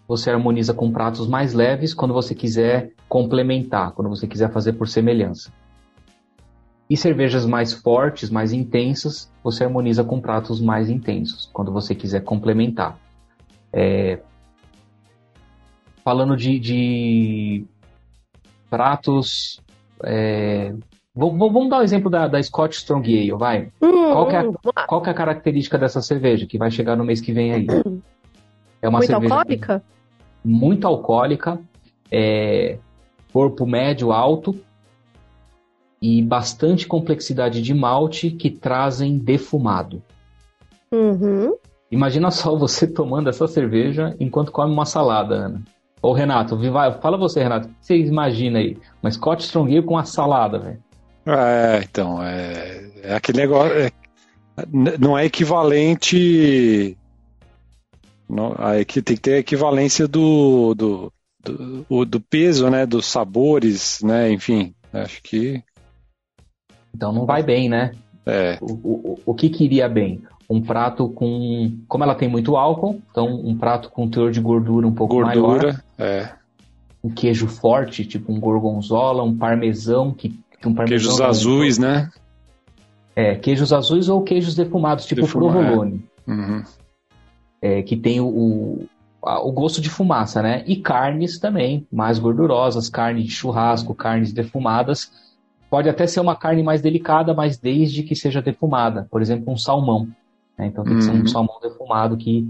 você harmoniza com pratos mais leves quando você quiser complementar, quando você quiser fazer por semelhança. E cervejas mais fortes, mais intensas, você harmoniza com pratos mais intensos, quando você quiser complementar. É... Falando de, de pratos. É... Vamos dar o um exemplo da, da Scotch Strong Ale, vai. Hum, qual, é a, qual é a característica dessa cerveja que vai chegar no mês que vem aí? É uma Muito cerveja alcoólica? Muito alcoólica, é, corpo médio alto e bastante complexidade de malte que trazem defumado. Uhum. Imagina só você tomando essa cerveja enquanto come uma salada, Ana. Ô Renato, fala você, Renato, o que você imagina aí? Uma Scott Strong Ale com uma salada, velho. É, então, é, é aquele negócio. É, não é equivalente não, aí que tem que ter a equivalência do, do, do, do, peso, né? Dos sabores, né? Enfim, acho que. Então não vai bem, né? É. O, o, o que queria bem? Um prato com. Como ela tem muito álcool, então um prato com teor de gordura um pouco gordura, maior. Gordura, é. Um queijo forte, tipo um gorgonzola, um parmesão. Que, um parmesão Queijos azuis, né? É, queijos azuis ou queijos defumados, tipo Defumar, provolone. É. Uhum é, que tem o, o gosto de fumaça, né? E carnes também, mais gordurosas, carne de churrasco, carnes defumadas. Pode até ser uma carne mais delicada, mas desde que seja defumada. Por exemplo, um salmão. Né? Então tem que ser um uhum. salmão defumado que,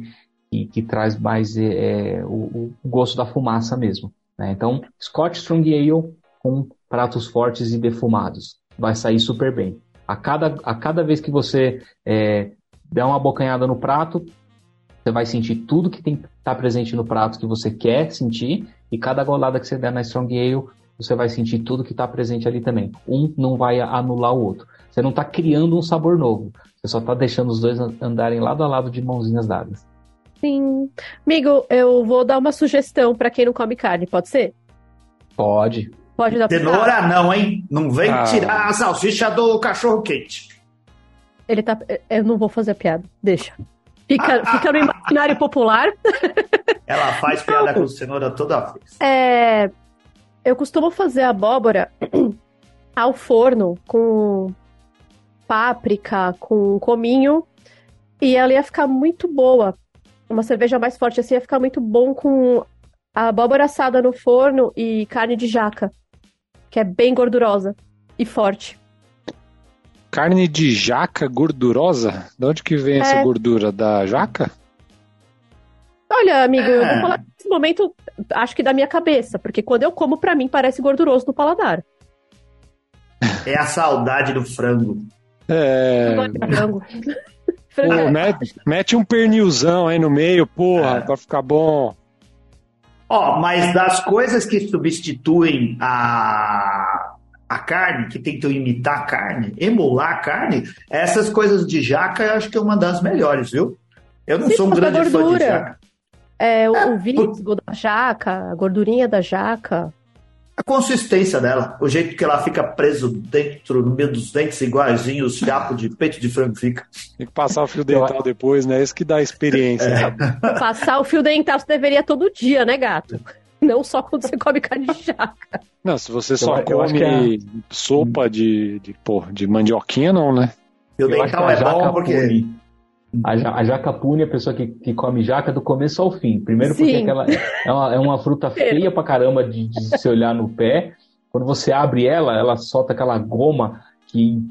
que, que traz mais é, o, o, gosto da fumaça mesmo. Né? Então, Scotch Strong Ale com pratos fortes e defumados. Vai sair super bem. A cada, a cada vez que você é, der uma bocanhada no prato, você vai sentir tudo que tem que estar tá presente no prato que você quer sentir, e cada golada que você der na Strong Ale, você vai sentir tudo que está presente ali também. Um não vai anular o outro. Você não está criando um sabor novo. Você só está deixando os dois andarem lado a lado de mãozinhas dadas. Sim. Amigo, eu vou dar uma sugestão para quem não come carne, pode ser? Pode. Pode dar Cenoura não, hein? Não vem ah. tirar a salsicha do cachorro quente. Ele tá. Eu não vou fazer a piada. Deixa. Fica, fica no imaginário popular. Ela faz piada com cenoura toda vez. É, eu costumo fazer abóbora ao forno com páprica, com cominho, e ela ia ficar muito boa. Uma cerveja mais forte assim ia ficar muito bom com a abóbora assada no forno e carne de jaca, que é bem gordurosa e forte. Carne de jaca gordurosa? De onde que vem é. essa gordura? Da jaca? Olha, amigo, é. eu vou é. falar nesse momento, acho que da minha cabeça, porque quando eu como, para mim, parece gorduroso no paladar. É a saudade do frango. É. frango. Pô, mete, mete, um pernilzão aí no meio, porra, é. pra ficar bom. Ó, oh, mas das coisas que substituem a, a carne, que tentam imitar a carne, emular a carne, essas coisas de jaca eu acho que é uma das melhores, viu? Eu não Sim, sou um grande fã de jaca. É, o, é, o visgo da jaca, a gordurinha da jaca. A consistência dela, o jeito que ela fica preso dentro, no meio dos dentes, igualzinho os fiapos de peito de frango fica. Tem que passar o fio dental depois, né? Isso que dá a experiência. É. Passar o fio dental você deveria todo dia, né, gato? Não só quando você come carne de jaca. Não, se você só eu, come eu sopa de, de, pô, de mandioquinha, não, né? Fio dental é bom porque... A, a jaca pune é a pessoa que, que come jaca do começo ao fim. Primeiro porque aquela é uma, é uma fruta feia pra caramba de, de se olhar no pé. Quando você abre ela, ela solta aquela goma que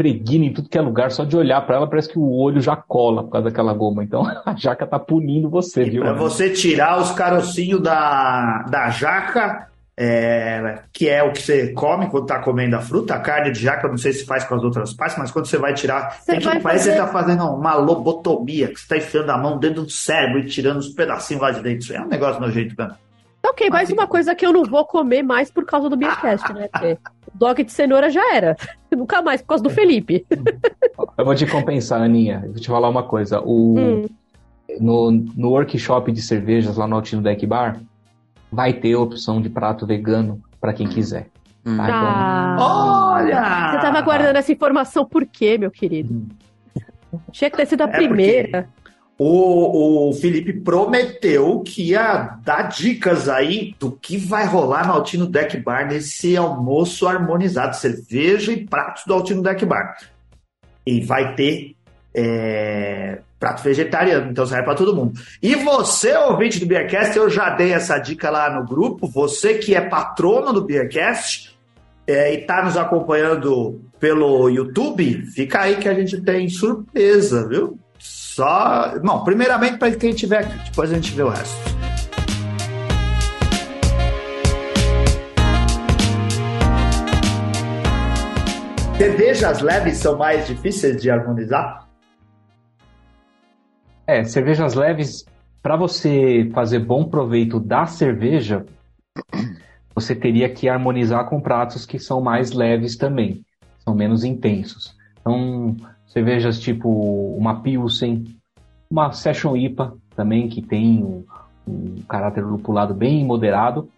pregna em tudo que é lugar. Só de olhar para ela parece que o olho já cola por causa daquela goma. Então a jaca tá punindo você, e viu? Pra você tirar os carocinhos da, da jaca, é, que é o que você come quando está comendo a fruta, a carne de jaca, eu não sei se faz com as outras partes, mas quando você vai tirar, você tem que, parece fazer... que você está fazendo uma lobotomia, que você está enfiando a mão dentro do cérebro e tirando os pedacinhos lá de dentro. É um negócio nojento, cara. Ok, mais uma coisa que eu não vou comer mais por causa do Beercast, né? Porque dog de cenoura já era. Nunca mais, por causa do Felipe. Eu vou te compensar, Aninha. Eu vou te falar uma coisa. O, hum. no, no workshop de cervejas lá no Altino Deck Bar, vai ter opção de prato vegano para quem quiser. Hum. Tá? Ah, Olha! Você estava guardando essa informação por quê, meu querido? Hum. Tinha que ter sido a é primeira. O, o Felipe prometeu que ia dar dicas aí do que vai rolar no Altino Deck Bar nesse almoço harmonizado, cerveja e pratos do Altino Deck Bar. E vai ter é, prato vegetariano, então serve para todo mundo. E você, ouvinte do Beercast, eu já dei essa dica lá no grupo. Você que é patrono do Beercast é, e está nos acompanhando pelo YouTube, fica aí que a gente tem surpresa, viu? Só. Não, primeiramente para quem tiver aqui, depois a gente vê o resto. Cervejas leves são mais difíceis de harmonizar? É, cervejas leves, para você fazer bom proveito da cerveja, você teria que harmonizar com pratos que são mais leves também, são menos intensos. Então, cervejas tipo uma Pilsen, uma Session IPA também, que tem um, um caráter lupulado bem moderado,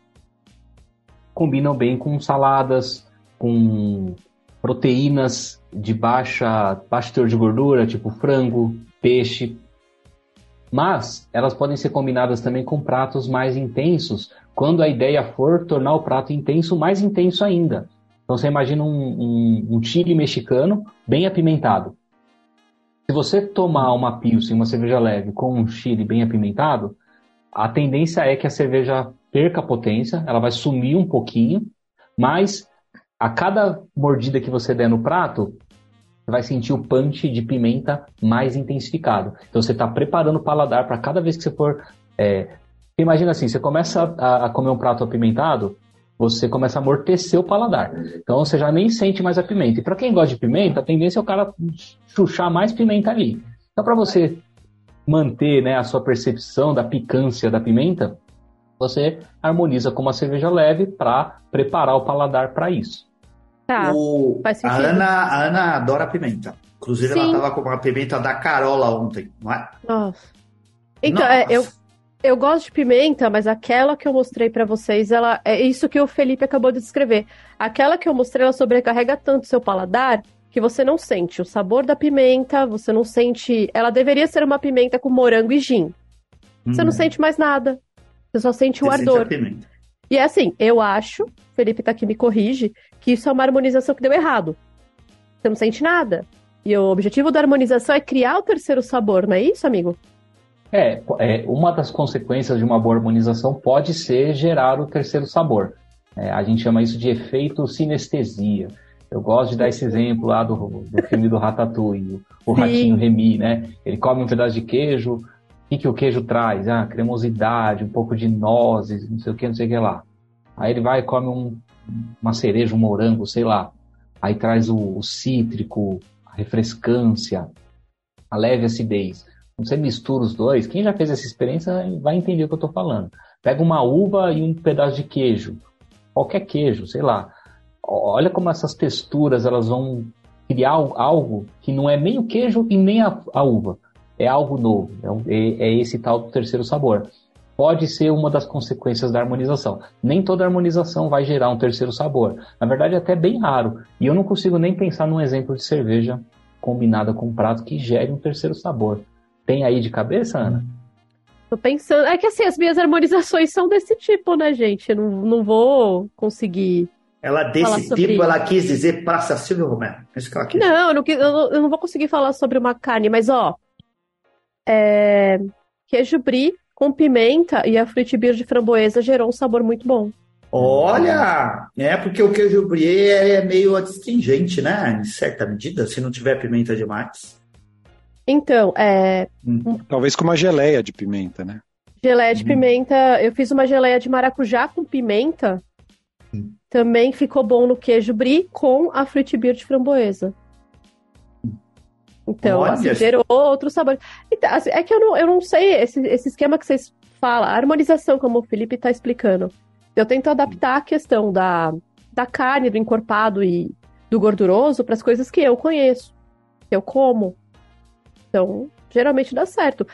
combinam bem com saladas, com proteínas de baixa, baixo teor de gordura, tipo frango, peixe, mas elas podem ser combinadas também com pratos mais intensos, quando a ideia for tornar o prato intenso mais intenso ainda. Então você imagina um, um, um chile mexicano bem apimentado. Se você tomar uma pilsen, uma cerveja leve com um chile bem apimentado, a tendência é que a cerveja perca potência, ela vai sumir um pouquinho, mas a cada mordida que você der no prato, vai sentir o punch de pimenta mais intensificado. Então você está preparando o paladar para cada vez que você for. É... Imagina assim, você começa a, a, comer um prato apimentado, você começa a amortecer o paladar. Então você já nem sente mais a pimenta. E para quem gosta de pimenta, a tendência é o cara chuchar mais pimenta ali. Então para você manter né, a sua percepção da picância da pimenta, você harmoniza com uma cerveja leve para preparar o paladar para isso. Tá, o, faz A Ana, a Ana adora pimenta. Inclusive, Sim. ela tava com uma pimenta da Carola ontem, não é? Nossa. Então, Nossa. É, eu, eu gosto de pimenta, mas aquela que eu mostrei para vocês, ela é isso que o Felipe acabou de descrever. Aquela que eu mostrei, ela sobrecarrega tanto seu paladar que você não sente o sabor da pimenta, você não sente. Ela deveria ser uma pimenta com morango e gin. Você hum. não sente mais nada. Você só sente você o ardor. Sente e é assim, eu acho, Felipe tá aqui me corrige, que isso é uma harmonização que deu errado. Você não sente nada. E o objetivo da harmonização é criar o terceiro sabor, não é isso, amigo? É, é uma das consequências de uma boa harmonização pode ser gerar o terceiro sabor. É, a gente chama isso de efeito sinestesia. Eu gosto de dar esse exemplo lá do, do filme do Ratatouille, o, o ratinho Remy, né? Ele come um pedaço de queijo, que, que o queijo traz? Ah, cremosidade, um pouco de nozes, não sei o que, não sei o que lá. Aí ele vai e come um, uma cereja, um morango, sei lá. Aí traz o, o cítrico, a refrescância, a leve acidez. Quando você mistura os dois, quem já fez essa experiência vai entender o que eu estou falando. Pega uma uva e um pedaço de queijo, qualquer queijo, sei lá. Olha como essas texturas elas vão criar algo que não é nem o queijo e nem a, a uva. É algo novo. É, é, é esse tal do terceiro sabor pode ser uma das consequências da harmonização. Nem toda harmonização vai gerar um terceiro sabor. Na verdade, é até bem raro. E eu não consigo nem pensar num exemplo de cerveja combinada com um prato que gere um terceiro sabor. Tem aí de cabeça, Ana? Tô pensando. É que assim, as minhas harmonizações são desse tipo, né, gente? Eu não, não vou conseguir. Ela desse tipo, ela quis dizer praça Silvio Romero. É isso que ela quis. Não, eu não, eu não, eu não vou conseguir falar sobre uma carne, mas ó. É... Queijo brie com pimenta e a fruit beer de framboesa gerou um sabor muito bom. Olha, é porque o queijo brie é meio astringente, né? Em certa medida, se não tiver pimenta demais. Então, é. Hum. Talvez com uma geleia de pimenta, né? Geleia de hum. pimenta. Eu fiz uma geleia de maracujá com pimenta. Também ficou bom no queijo brie com a fruit beer de framboesa. Então, assim, gerou outro sabor. Então, assim, é que eu não, eu não sei esse, esse esquema que vocês falam, a harmonização, como o Felipe está explicando. Eu tento adaptar a questão da, da carne, do encorpado e do gorduroso para as coisas que eu conheço, que eu como. Então, geralmente dá certo.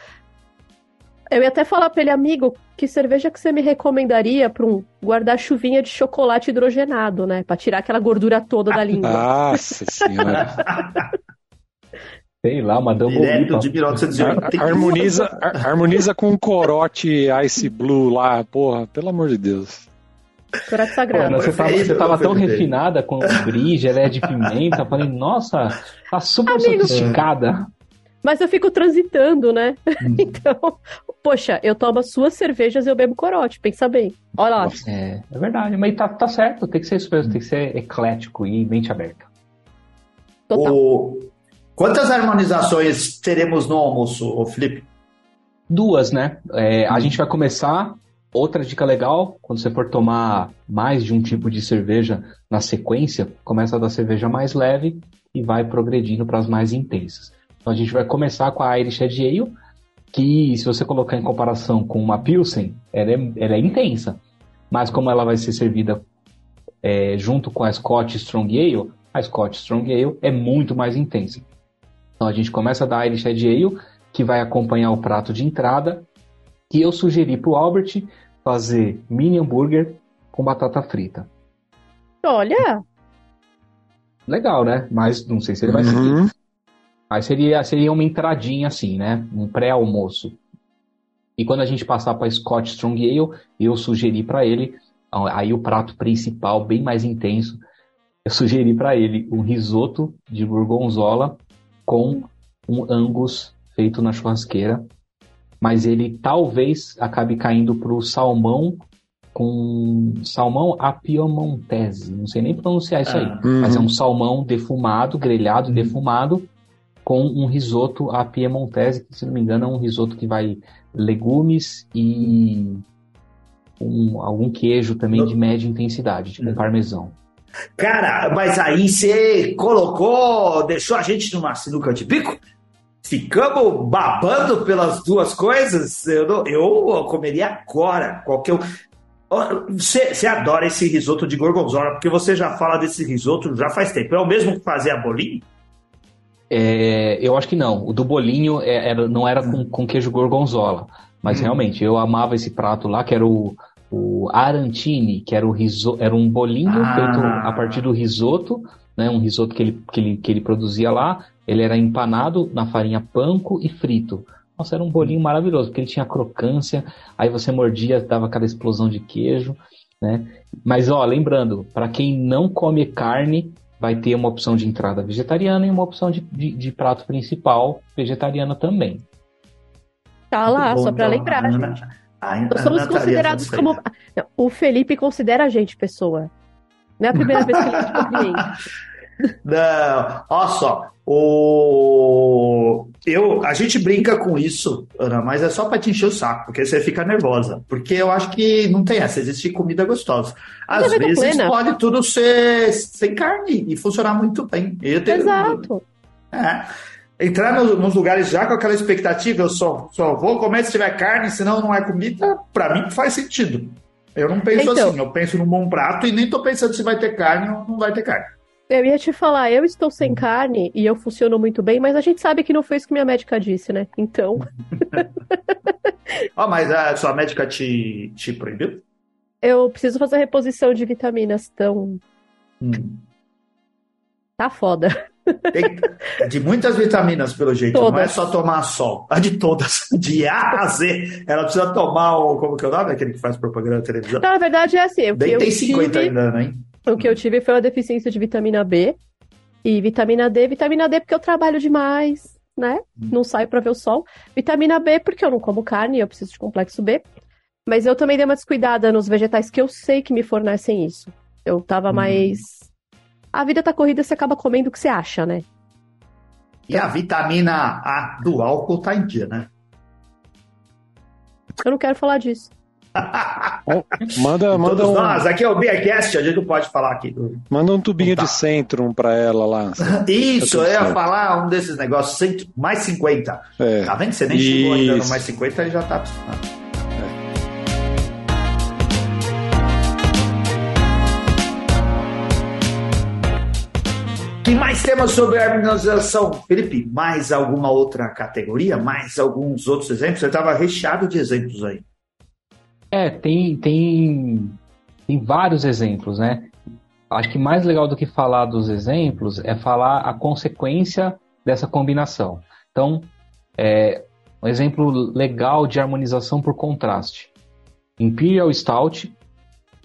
Eu ia até falar para ele, amigo, que cerveja que você me recomendaria para um guarda-chuvinha de chocolate hidrogenado, né? Para tirar aquela gordura toda da língua. Nossa senhora. Sei lá, uma Double Direto de 1980. Harmoniza, harmoniza com um corote Ice Blue lá, porra, pelo amor de Deus. Corote sagrado. Pô, você, tava, você tava tão refinada com o brie, geleia de pimenta, falei, nossa, tá super Amigo, sofisticada. Mas eu fico transitando, né? Hum. Então, poxa, eu tomo as suas cervejas e eu bebo corote, pensa bem. Olha lá. É, é verdade, mas tá, tá certo, tem que ser isso mesmo, tem que ser eclético e mente aberta. Total. O, Quantas harmonizações teremos no almoço, Felipe? Duas, né? É, a hum. gente vai começar. Outra dica legal, quando você for tomar mais de um tipo de cerveja na sequência, começa da cerveja mais leve e vai progredindo para as mais intensas. Então a gente vai começar com a Irish Red Ale, que se você colocar em comparação com uma Pilsen, ela é, ela é intensa. Mas como ela vai ser servida é, junto com a Scotch Strong Ale, a Scotch Strong Ale é muito mais intensa. Então a gente começa da Irish Red Ale, que vai acompanhar o prato de entrada, que eu sugeri para o Albert fazer mini hambúrguer com batata frita. Olha! Legal, né? Mas não sei se ele vai uhum. seguir. Mas seria, seria uma entradinha assim, né? Um pré-almoço. E quando a gente passar para Scotch Strong Ale, eu sugeri para ele, aí o prato principal, bem mais intenso, eu sugeri para ele um risoto de gorgonzola com um angus feito na churrasqueira, mas ele talvez acabe caindo para o salmão com salmão apiomontese, não sei nem pronunciar isso ah, aí, uhum. mas é um salmão defumado, grelhado, uhum. defumado, com um risoto à piemontese, que se não me engano é um risoto que vai legumes e um, algum queijo também de média intensidade, tipo um uhum. parmesão. Cara, mas aí você colocou, deixou a gente numa sinuca de bico? Ficamos babando pelas duas coisas? Eu, não, eu comeria agora qualquer um. Você, você adora esse risoto de gorgonzola, porque você já fala desse risoto já faz tempo. É o mesmo que fazer a bolinho? É, eu acho que não. O do bolinho é, era, não era com, com queijo gorgonzola. Mas hum. realmente, eu amava esse prato lá, que era o, o arantini, que era, o riso, era um bolinho ah. feito a partir do risoto, né, um risoto que ele, que, ele, que ele produzia lá. Ele era empanado na farinha panko e frito. Nossa, era um bolinho maravilhoso, porque ele tinha crocância, aí você mordia, dava aquela explosão de queijo, né? Mas, ó, lembrando, para quem não come carne, vai ter uma opção de entrada vegetariana e uma opção de, de, de prato principal vegetariana também. Tá lá, só para lembrar, gente. Nós somos considerados como. Não, o Felipe considera a gente pessoa. Não é a primeira vez que ele compreende. Não, olha só. O... Eu, a gente brinca com isso, Ana, mas é só para te encher o saco, porque você fica nervosa. Porque eu acho que não tem essa, existe comida gostosa. Às vezes plena. pode tudo ser sem carne e funcionar muito bem. Eu tenho... Exato. É. entrar no, nos lugares já com aquela expectativa, eu só, só vou comer se tiver carne, senão não é comida, para mim faz sentido. Eu não penso então, assim, eu penso num bom prato e nem tô pensando se vai ter carne ou não vai ter carne. Eu ia te falar, eu estou sem carne e eu funciono muito bem, mas a gente sabe que não foi isso que minha médica disse, né? Então. oh, mas a sua médica te, te proibiu? Eu preciso fazer reposição de vitaminas, então. Hum. Tá foda. Tem, de muitas vitaminas, pelo jeito. Todas. Não é só tomar sol. A de todas. De A a Z. Ela precisa tomar o. Como que é o nome? Aquele que faz propaganda na televisão. Não, na verdade é assim. Tem 50 tive, ainda, né? O que eu tive foi uma deficiência de vitamina B. E vitamina D, vitamina D porque eu trabalho demais, né? Hum. Não saio para ver o sol. Vitamina B porque eu não como carne, eu preciso de complexo B. Mas eu também dei uma descuidada nos vegetais que eu sei que me fornecem isso. Eu tava hum. mais. A vida tá corrida, você acaba comendo o que você acha, né? E a vitamina A do álcool tá em dia, né? Eu não quero falar disso. Manda, manda um... nós, aqui é o Beercast, a gente não pode falar aqui. Manda um tubinho tá. de Centrum pra ela lá. Isso, eu ia falar um desses negócios, centro, mais 50. É. Tá vendo? Você nem Isso. chegou ainda no mais 50 e já tá precisando. que mais temos sobre a harmonização? Felipe, mais alguma outra categoria? Mais alguns outros exemplos? Você estava recheado de exemplos aí. É, tem, tem, tem vários exemplos, né? Acho que mais legal do que falar dos exemplos é falar a consequência dessa combinação. Então, é, um exemplo legal de harmonização por contraste. Imperial Stout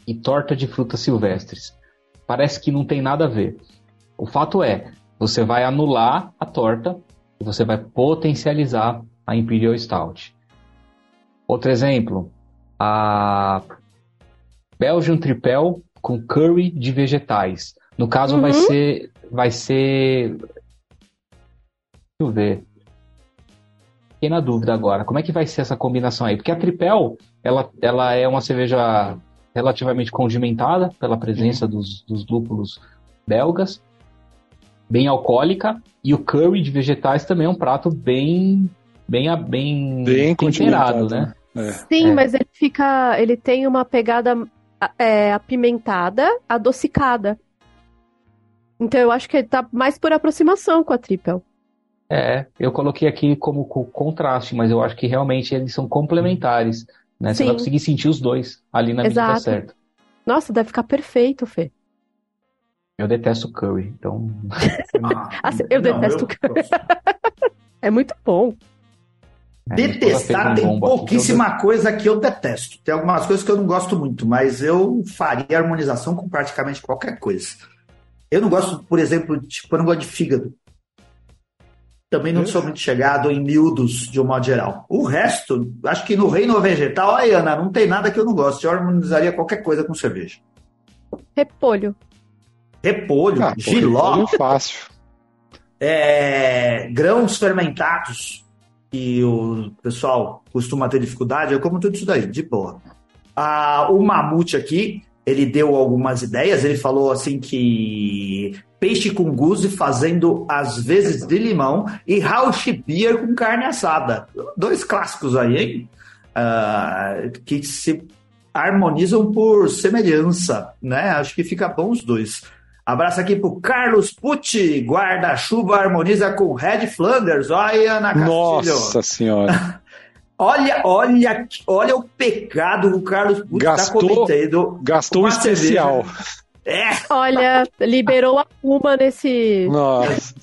e torta de frutas silvestres. Parece que não tem nada a ver. O fato é, você vai anular a torta e você vai potencializar a Imperial Stout. Outro exemplo, a Belgian Tripel com curry de vegetais. No caso, uhum. vai ser. Vai ser. Deixa eu ver. Fiquei na dúvida agora. Como é que vai ser essa combinação aí? Porque a Tripel, ela, ela é uma cerveja relativamente condimentada pela presença uhum. dos, dos lúpulos belgas, bem alcoólica, e o curry de vegetais também é um prato bem bem bem, bem temperado, né? É. Sim, é. mas ele fica. Ele tem uma pegada é, apimentada, adocicada. Então eu acho que ele tá mais por aproximação com a Triple. É, eu coloquei aqui como contraste, mas eu acho que realmente eles são complementares. Né? Você vai conseguir sentir os dois ali na Exato. medida certa. Nossa, deve ficar perfeito, Fê. Eu detesto curry, então. ah, assim, eu não, detesto eu... curry. é muito bom. É, Detestar tem pouquíssima coisa que eu detesto. Tem algumas coisas que eu não gosto muito, mas eu faria harmonização com praticamente qualquer coisa. Eu não gosto, por exemplo, tipo, eu não gosto de fígado. Também não sou muito chegado em miúdos, de um modo geral. O resto, acho que no reino vegetal, aí, Ana, não tem nada que eu não gosto. Eu harmonizaria qualquer coisa com cerveja. Repolho. Repolho, ah, giló. Repolho fácil. É, grãos fermentados que o pessoal costuma ter dificuldade, eu como tudo isso daí, de boa. Ah, o Mamute aqui, ele deu algumas ideias, ele falou assim que peixe com guze fazendo às vezes de limão e house beer com carne assada. Dois clássicos aí, hein? Ah, que se harmonizam por semelhança, né? Acho que fica bom os dois. Abraço aqui pro Carlos Pucci, guarda-chuva harmoniza com Red Flanders. Olha, Ana Castilho. Nossa senhora. olha, olha, olha o pecado que o Carlos Pucci tá gastou, tá cometendo. Gastou especial. É. Olha, liberou a uma nesse. Nossa.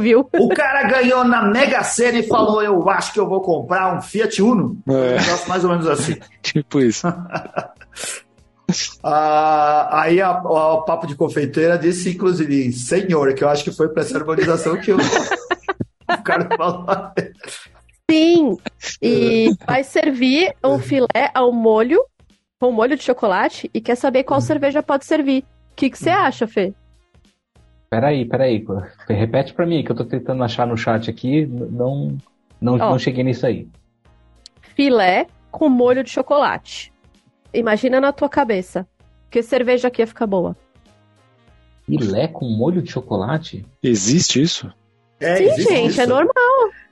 viu? O cara ganhou na Mega Sena e falou: Eu acho que eu vou comprar um Fiat Uno. É. Um negócio mais ou menos assim. tipo isso. Ah, aí a, a, Papo de Confeiteira disse, inclusive, senhor, que eu acho que foi para essa harmonização que o, o cara falou. Sim, e vai servir um filé ao molho, com molho de chocolate, e quer saber qual cerveja pode servir. O que você acha, Fê? Peraí, peraí. Repete para mim, que eu tô tentando achar no chat aqui, não, não, oh, não cheguei nisso aí. Filé com molho de chocolate. Imagina na tua cabeça. Que cerveja aqui ia ficar boa? Filé com molho de chocolate? Existe isso? É, Sim, gente, isso. é normal.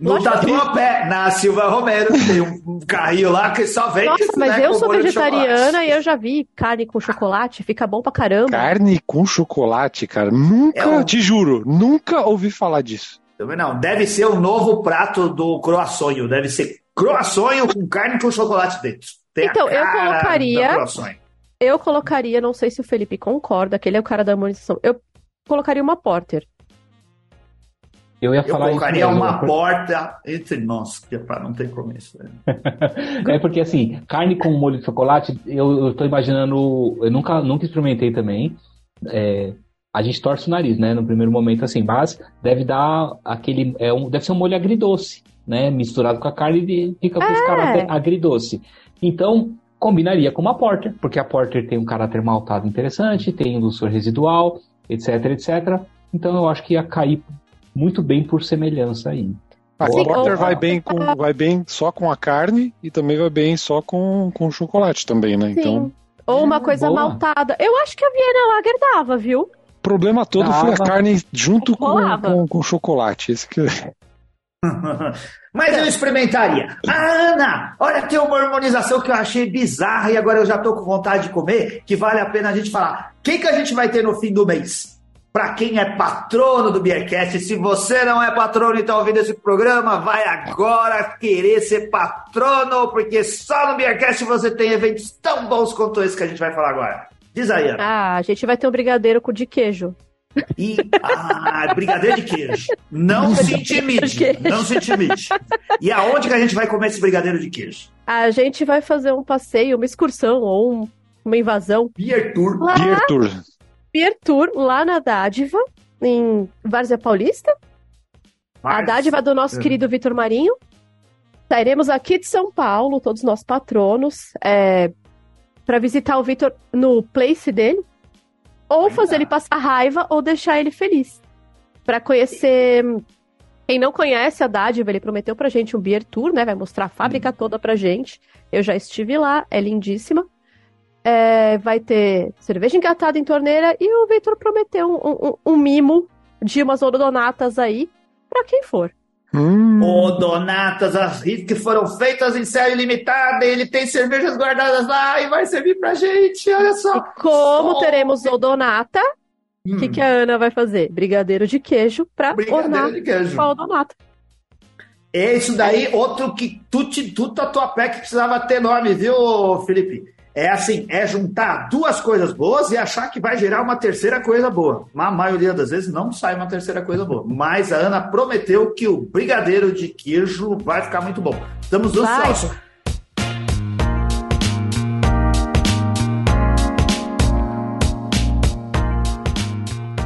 No Tatuapé, na Silva Romero, tem um carrinho lá que só vem. Nossa, mas né, eu sou vegetariana e eu já vi carne com chocolate, fica bom pra caramba. Carne com chocolate, cara. Nunca, é um... te juro, nunca ouvi falar disso. Também não. Deve ser o novo prato do croissant. Deve ser croissant com carne com chocolate dentro. Tem então, eu colocaria. Eu colocaria, não sei se o Felipe concorda, que ele é o cara da harmonização. Eu colocaria uma porter. Eu ia falar eu colocaria isso uma porta entre nós, que é para não ter começo. Né? é porque assim, carne com molho de chocolate, eu, eu tô imaginando, eu nunca, nunca experimentei também. É, a gente torce o nariz, né, no primeiro momento assim, mas deve dar aquele, é um, deve ser um molho agridoce, né, misturado com a carne e fica com é. esse caráter agridoce. Então, combinaria com uma porter, porque a porter tem um caráter maltado interessante, tem um dulçor residual, etc, etc. Então eu acho que ia cair muito bem por semelhança aí. A Sim, Porter vai bem, com, vai bem só com a carne e também vai bem só com, com chocolate também, né? Sim. Então. Ou uma coisa boa. maltada. Eu acho que a Viena Lager dava, viu? O problema todo dava. foi a carne junto com, com, com, chocolate. Esse que... Mas eu experimentaria. Ah, Ana, olha, tem uma harmonização que eu achei bizarra e agora eu já tô com vontade de comer, que vale a pena a gente falar. Quem que a gente vai ter no fim do mês? para quem é patrono do Beercast. Se você não é patrono e está ouvindo esse programa, vai agora querer ser patrono, porque só no Beercast você tem eventos tão bons quanto esse que a gente vai falar agora. Diz aí, Ana. Ah, a gente vai ter um brigadeiro com de queijo. E, ah, brigadeiro de queijo. Não se intimide. Não se intimide. E aonde que a gente vai comer esse brigadeiro de queijo? A gente vai fazer um passeio, uma excursão ou um, uma invasão. Beer Tour. Lá... Beer Tour. Beer Tour lá na Dádiva, em Várzea Paulista. Mas... A dádiva do nosso é. querido Vitor Marinho. Sairemos aqui de São Paulo, todos nós patronos, é, para visitar o Vitor no place dele. Ou fazer ele passar raiva ou deixar ele feliz. Para conhecer. Quem não conhece a dádiva, ele prometeu pra gente um beer tour, né? Vai mostrar a fábrica hum. toda pra gente. Eu já estive lá, é lindíssima. É, vai ter cerveja engatada em torneira e o Victor prometeu um, um, um mimo de umas odonatas aí para quem for. Hum. Odonatas, as que foram feitas em série limitada, ele tem cervejas guardadas lá e vai servir pra gente, olha só. E como só... teremos odonata, o hum. que, que a Ana vai fazer? Brigadeiro de queijo pra Brigadeiro ornar de queijo. com a odonata. É isso daí, outro que tu, tu tatuapé que precisava ter nome, viu, Felipe? É assim, é juntar duas coisas boas e achar que vai gerar uma terceira coisa boa. Na maioria das vezes não sai uma terceira coisa boa. Mas a Ana prometeu que o brigadeiro de queijo vai ficar muito bom. Estamos ansiosos.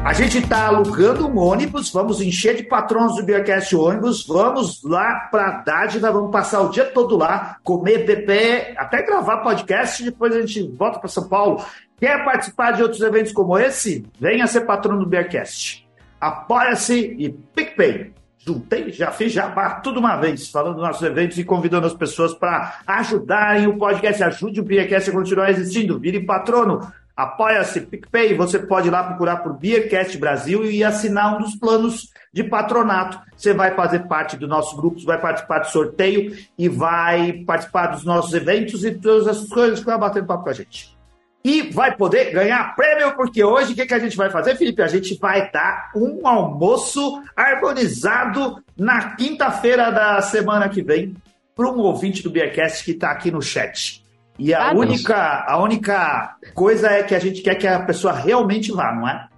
A gente está alugando um ônibus, vamos encher de patrões do Beercast ônibus, vamos lá para Dádiva, vamos passar o dia todo lá, comer PP, até gravar podcast, depois a gente volta para São Paulo. Quer participar de outros eventos como esse? Venha ser patrono do Beercast. Apoia-se e PicPay. Juntei, já fiz jabá tudo uma vez, falando dos nossos eventos e convidando as pessoas para ajudarem o podcast. Ajude o Beercast a continuar existindo. Vire patrono Apoia-se PicPay, você pode ir lá procurar por Beercast Brasil e assinar um dos planos de patronato. Você vai fazer parte do nosso grupo, vai participar do sorteio e vai participar dos nossos eventos e todas as coisas que vai batendo papo com a gente. E vai poder ganhar prêmio, porque hoje o que, que a gente vai fazer, Felipe? A gente vai dar um almoço harmonizado na quinta-feira da semana que vem para um ouvinte do Beercast que está aqui no chat. E a, ah, única, a única coisa é que a gente quer que a pessoa realmente vá, não é?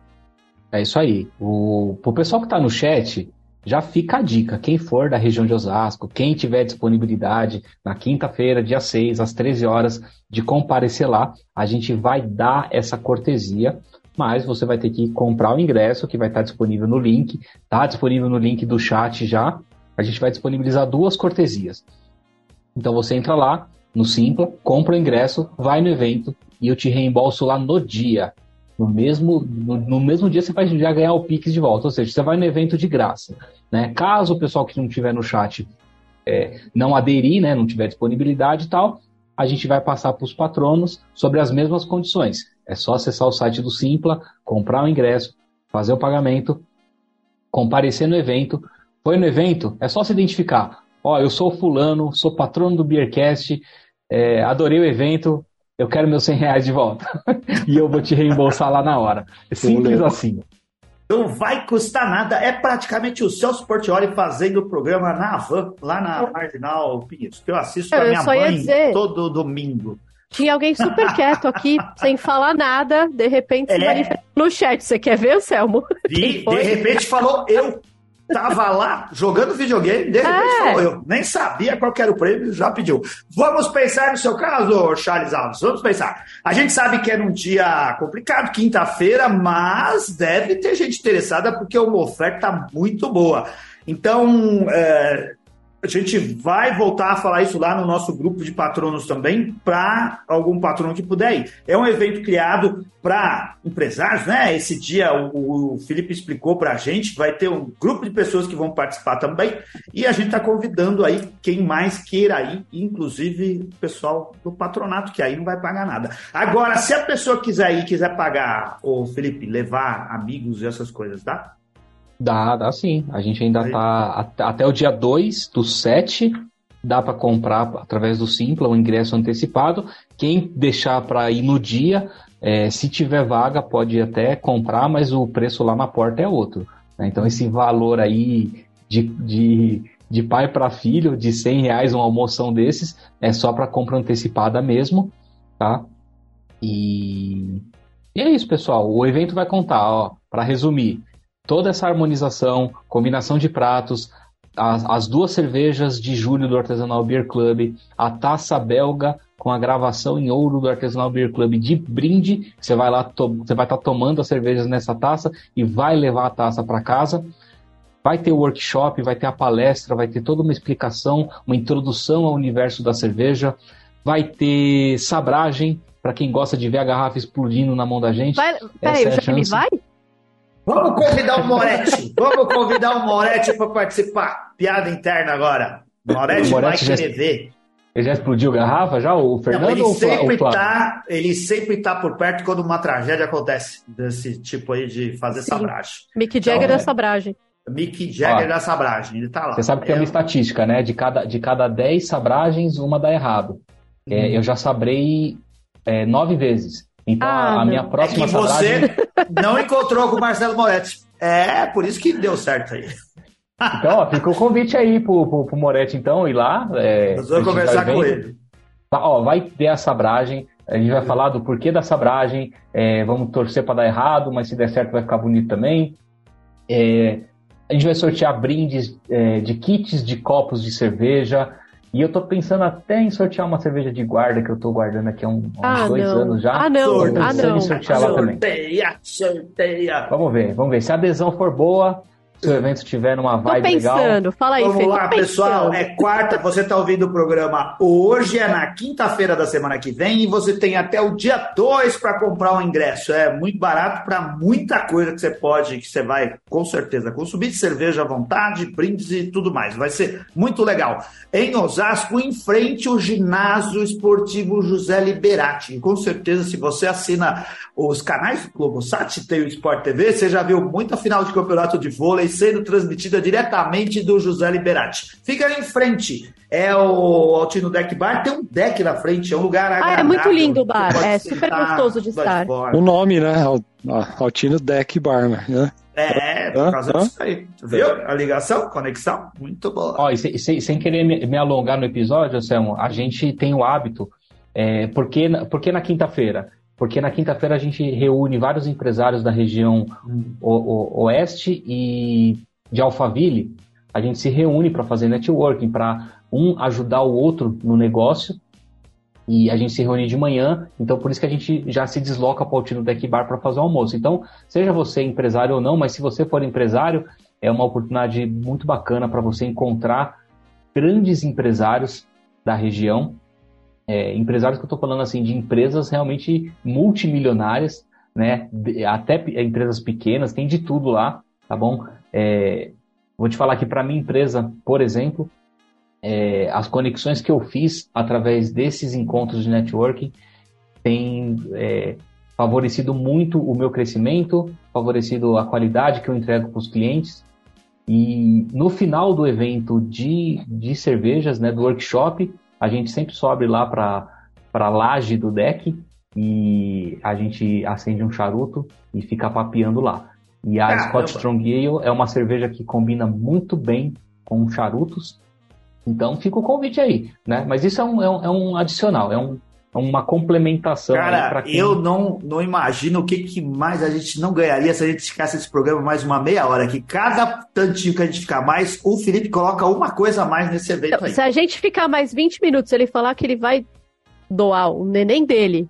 É isso aí. O, o pessoal que está no chat, já fica a dica. Quem for da região de Osasco, quem tiver disponibilidade na quinta-feira, dia 6, às 13 horas, de comparecer lá, a gente vai dar essa cortesia, mas você vai ter que comprar o ingresso que vai estar disponível no link. Está disponível no link do chat já. A gente vai disponibilizar duas cortesias. Então você entra lá, no Simpla, compra o ingresso, vai no evento e eu te reembolso lá no dia. No mesmo, no, no, mesmo dia você vai já ganhar o Pix de volta, ou seja, você vai no evento de graça. Né? Caso o pessoal que não tiver no chat é, não aderir, né, não tiver disponibilidade e tal, a gente vai passar para os patronos sobre as mesmas condições. É só acessar o site do Simpla, comprar o ingresso, fazer o pagamento comparecer no evento. Foi no evento, é só se identificar. Ó, eu sou fulano, sou patrono do Beercast, é, adorei o evento, eu quero meus 100 reais de volta. e eu vou te reembolsar lá na hora. É simples assim. Não vai custar nada. É praticamente o Celso Portioli fazendo o programa na van, lá na Marginal Pinheiros, que eu assisto com a minha mãe dizer, todo domingo. Tinha alguém super quieto aqui, sem falar nada, de repente é. se manifestou no chat. Você quer ver, Selmo? De, de repente falou eu. Tava lá jogando videogame, de repente é. falou eu. Nem sabia qual era o prêmio, já pediu. Vamos pensar no seu caso, Charles Alves, vamos pensar. A gente sabe que é num dia complicado, quinta-feira, mas deve ter gente interessada porque uma oferta muito boa. Então, é, a gente vai voltar a falar isso lá no nosso grupo de patronos também, para algum patrono que puder ir. É um evento criado para empresários, né? Esse dia o, o Felipe explicou para a gente, vai ter um grupo de pessoas que vão participar também, e a gente está convidando aí quem mais queira ir, inclusive o pessoal do patronato, que aí não vai pagar nada. Agora, se a pessoa quiser ir, quiser pagar, o Felipe, levar amigos e essas coisas, dá? Dá, dá sim. A gente ainda Aí. tá até o dia 2 do 7. Dá para comprar através do Simpla o ingresso antecipado. Quem deixar para ir no dia, é, se tiver vaga, pode até comprar, mas o preço lá na porta é outro. Né? Então, esse valor aí de, de, de pai para filho, de 100 reais uma almoção desses, é só para compra antecipada mesmo, tá? E, e é isso, pessoal. O evento vai contar, ó, para resumir, toda essa harmonização, combinação de pratos, as, as, duas cervejas de julho do Artesanal Beer Club, a taça belga com a gravação em ouro do Artesanal Beer Club de brinde, você vai lá, você vai estar tá tomando as cervejas nessa taça e vai levar a taça para casa. Vai ter o workshop, vai ter a palestra, vai ter toda uma explicação, uma introdução ao universo da cerveja, vai ter sabragem para quem gosta de ver a garrafa explodindo na mão da gente. Vai, peraí, é o Jaime vai? Vamos convidar o Moretti. Vamos convidar o Moretti para participar. Piada interna agora. Moretti, vai querer ver. Ele já explodiu garrafa já, o Fernando Não, ele ou sempre o tá, Ele sempre tá por perto quando uma tragédia acontece, desse tipo aí de fazer Sim. sabragem. Mick Jagger então, da é. sabragem. Mick Jagger Ó, da sabragem, ele tá lá. Você sabe que tem uma estatística, né? De cada, de cada 10 sabragens, uma dá errado. É, hum. É, eu já sabrei é, nove vezes. Então ah, a, minha próxima é que você não encontrou com o Marcelo Moretti. É, por isso que deu certo aí. Então, ó, fica o convite aí pro, pro, pro Moretti, então, ir lá. É, Nós vamos conversar com ele. Tá, ó, vai ter a sabragem, a gente vai falar do porquê da sabragem, é, vamos torcer para dar errado, mas se der certo vai ficar bonito também. É, a gente vai sortear brindes é, de kits de copos de cerveja, e eu tô pensando até em sortear uma cerveja de guarda que eu tô guardando aqui há, um, há uns ah, dois não. anos já. Ah, não. Tô ah, não. em sortear lá também. Sorteia, sorteia. Vamos ver, vamos ver. Se a adesão for boa, se o evento tiver numa vibe tô pensando. legal. Fala aí, Vamos Fê, lá, pessoal. É quarta, você está ouvindo o programa hoje, é na quinta-feira da semana que vem, e você tem até o dia 2 para comprar o um ingresso. É muito barato para muita coisa que você pode, que você vai, com certeza, consumir cerveja à vontade, brindes e tudo mais. Vai ser muito legal. Em Osasco, em frente ao ginásio esportivo José Liberati. E com certeza, se você assina os canais do Globosat, tem o Sport TV, você já viu muita final de campeonato de vôlei sendo transmitida diretamente do José Liberati. Fica ali em frente. É o Altino Deck Bar, tem um deck na frente, é um lugar agradável. Ah, é muito lindo o bar, é super gostoso de estar. O nome, né? Altino Deck Bar, né? É, por causa ah, disso aí. Viu? A ligação, conexão, muito boa. Ó, e sem, sem, sem querer me, me, alongar no episódio, Anselmo, a gente tem o hábito, é, porque, porque na quinta-feira? Porque na quinta-feira a gente reúne vários empresários da região o, o, oeste e de Alphaville. A gente se reúne para fazer networking, para um ajudar o outro no negócio. E a gente se reúne de manhã, então por isso que a gente já se desloca para o Tino Deck Bar para fazer o almoço. Então, seja você empresário ou não, mas se você for empresário, é uma oportunidade muito bacana para você encontrar grandes empresários da região é, empresários que eu estou falando assim de empresas realmente multimilionárias, né? Até empresas pequenas, tem de tudo lá, tá bom? É, vou te falar que para minha empresa, por exemplo, é, as conexões que eu fiz através desses encontros de networking têm é, favorecido muito o meu crescimento, favorecido a qualidade que eu entrego para os clientes. E no final do evento de, de cervejas, né, do workshop, a gente sempre sobe lá para a laje do deck e a gente acende um charuto e fica papeando lá. E a Caramba. Scott Strong Ale é uma cerveja que combina muito bem com charutos. Então fica o convite aí, né? Mas isso é um, é um, é um adicional, é um, uma complementação. Cara, quem... eu não, não imagino o que, que mais a gente não ganharia se a gente ficasse esse programa mais uma meia hora. Que cada tantinho que a gente ficar mais, o Felipe coloca uma coisa a mais nesse evento então, aí. Se a gente ficar mais 20 minutos, ele falar que ele vai doar o neném dele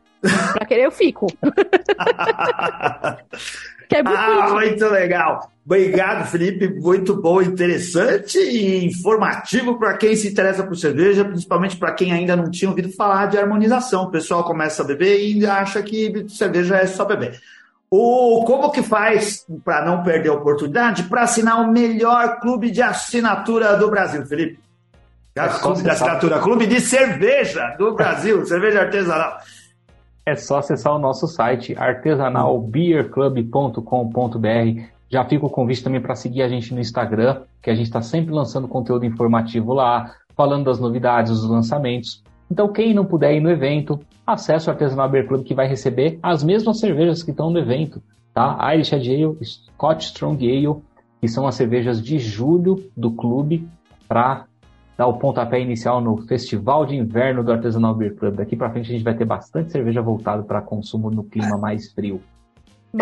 pra querer, eu fico. que é muito, ah, muito legal. Obrigado, Felipe. Muito bom, interessante e informativo para quem se interessa por cerveja, principalmente para quem ainda não tinha ouvido falar de harmonização. O pessoal começa a beber e acha que cerveja é só beber. O, como que faz para não perder a oportunidade para assinar o melhor clube de assinatura do Brasil, Felipe? É clube de assinatura, clube de cerveja do Brasil, cerveja artesanal. É só acessar o nosso site artesanalbeerclub.com.br. Já fica o convite também para seguir a gente no Instagram, que a gente está sempre lançando conteúdo informativo lá, falando das novidades, dos lançamentos. Então, quem não puder ir no evento, acesse o Artesanal Beer Club que vai receber as mesmas cervejas que estão no evento, tá? Irish Ale, Scotch Strong Ale, que são as cervejas de julho do clube para dar o pontapé inicial no Festival de Inverno do Artesanal Beer Club. Daqui para frente a gente vai ter bastante cerveja voltada para consumo no clima mais frio.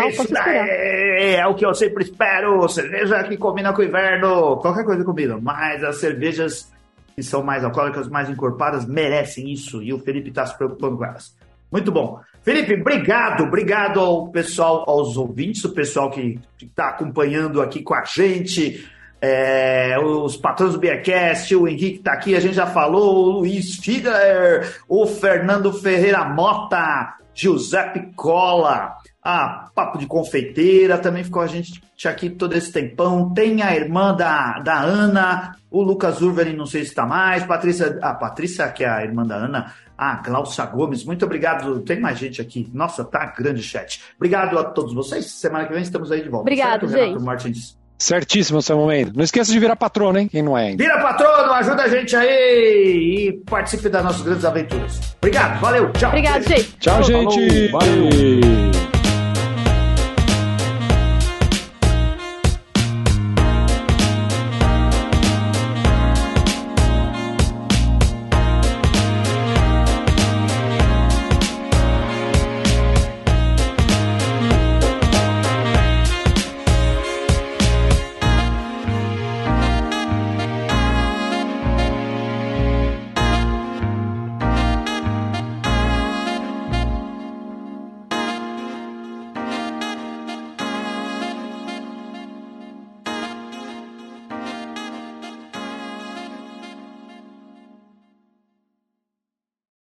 Isso é, é o que eu sempre espero. Cerveja que combina com o inverno. Qualquer coisa combina. Mas as cervejas que são mais alcoólicas, mais encorpadas, merecem isso. E o Felipe está se preocupando com elas. Muito bom. Felipe, obrigado. Obrigado ao pessoal, aos ouvintes, o pessoal que está acompanhando aqui com a gente é, os patrões do Beercast, o Henrique está aqui, a gente já falou, o Luiz Fiedler, o Fernando Ferreira Mota, Giuseppe Cola, a Papo de Confeiteira, também ficou a gente aqui todo esse tempão. Tem a irmã da, da Ana, o Lucas Urveli, não sei se está mais, Patrícia, a Patrícia, que é a irmã da Ana, a Glaucia Gomes, muito obrigado. Tem mais gente aqui. Nossa, tá grande chat. Obrigado a todos vocês. Semana que vem estamos aí de volta. Obrigado, certo, gente. Renato Martins? Certíssimo, seu momento. Não esqueça de virar patrono, hein? Quem não é ainda. Vira patrono, ajuda a gente aí e participe das nossas grandes aventuras. Obrigado, valeu, tchau. Obrigado, gente. Tchau, gente. Valeu.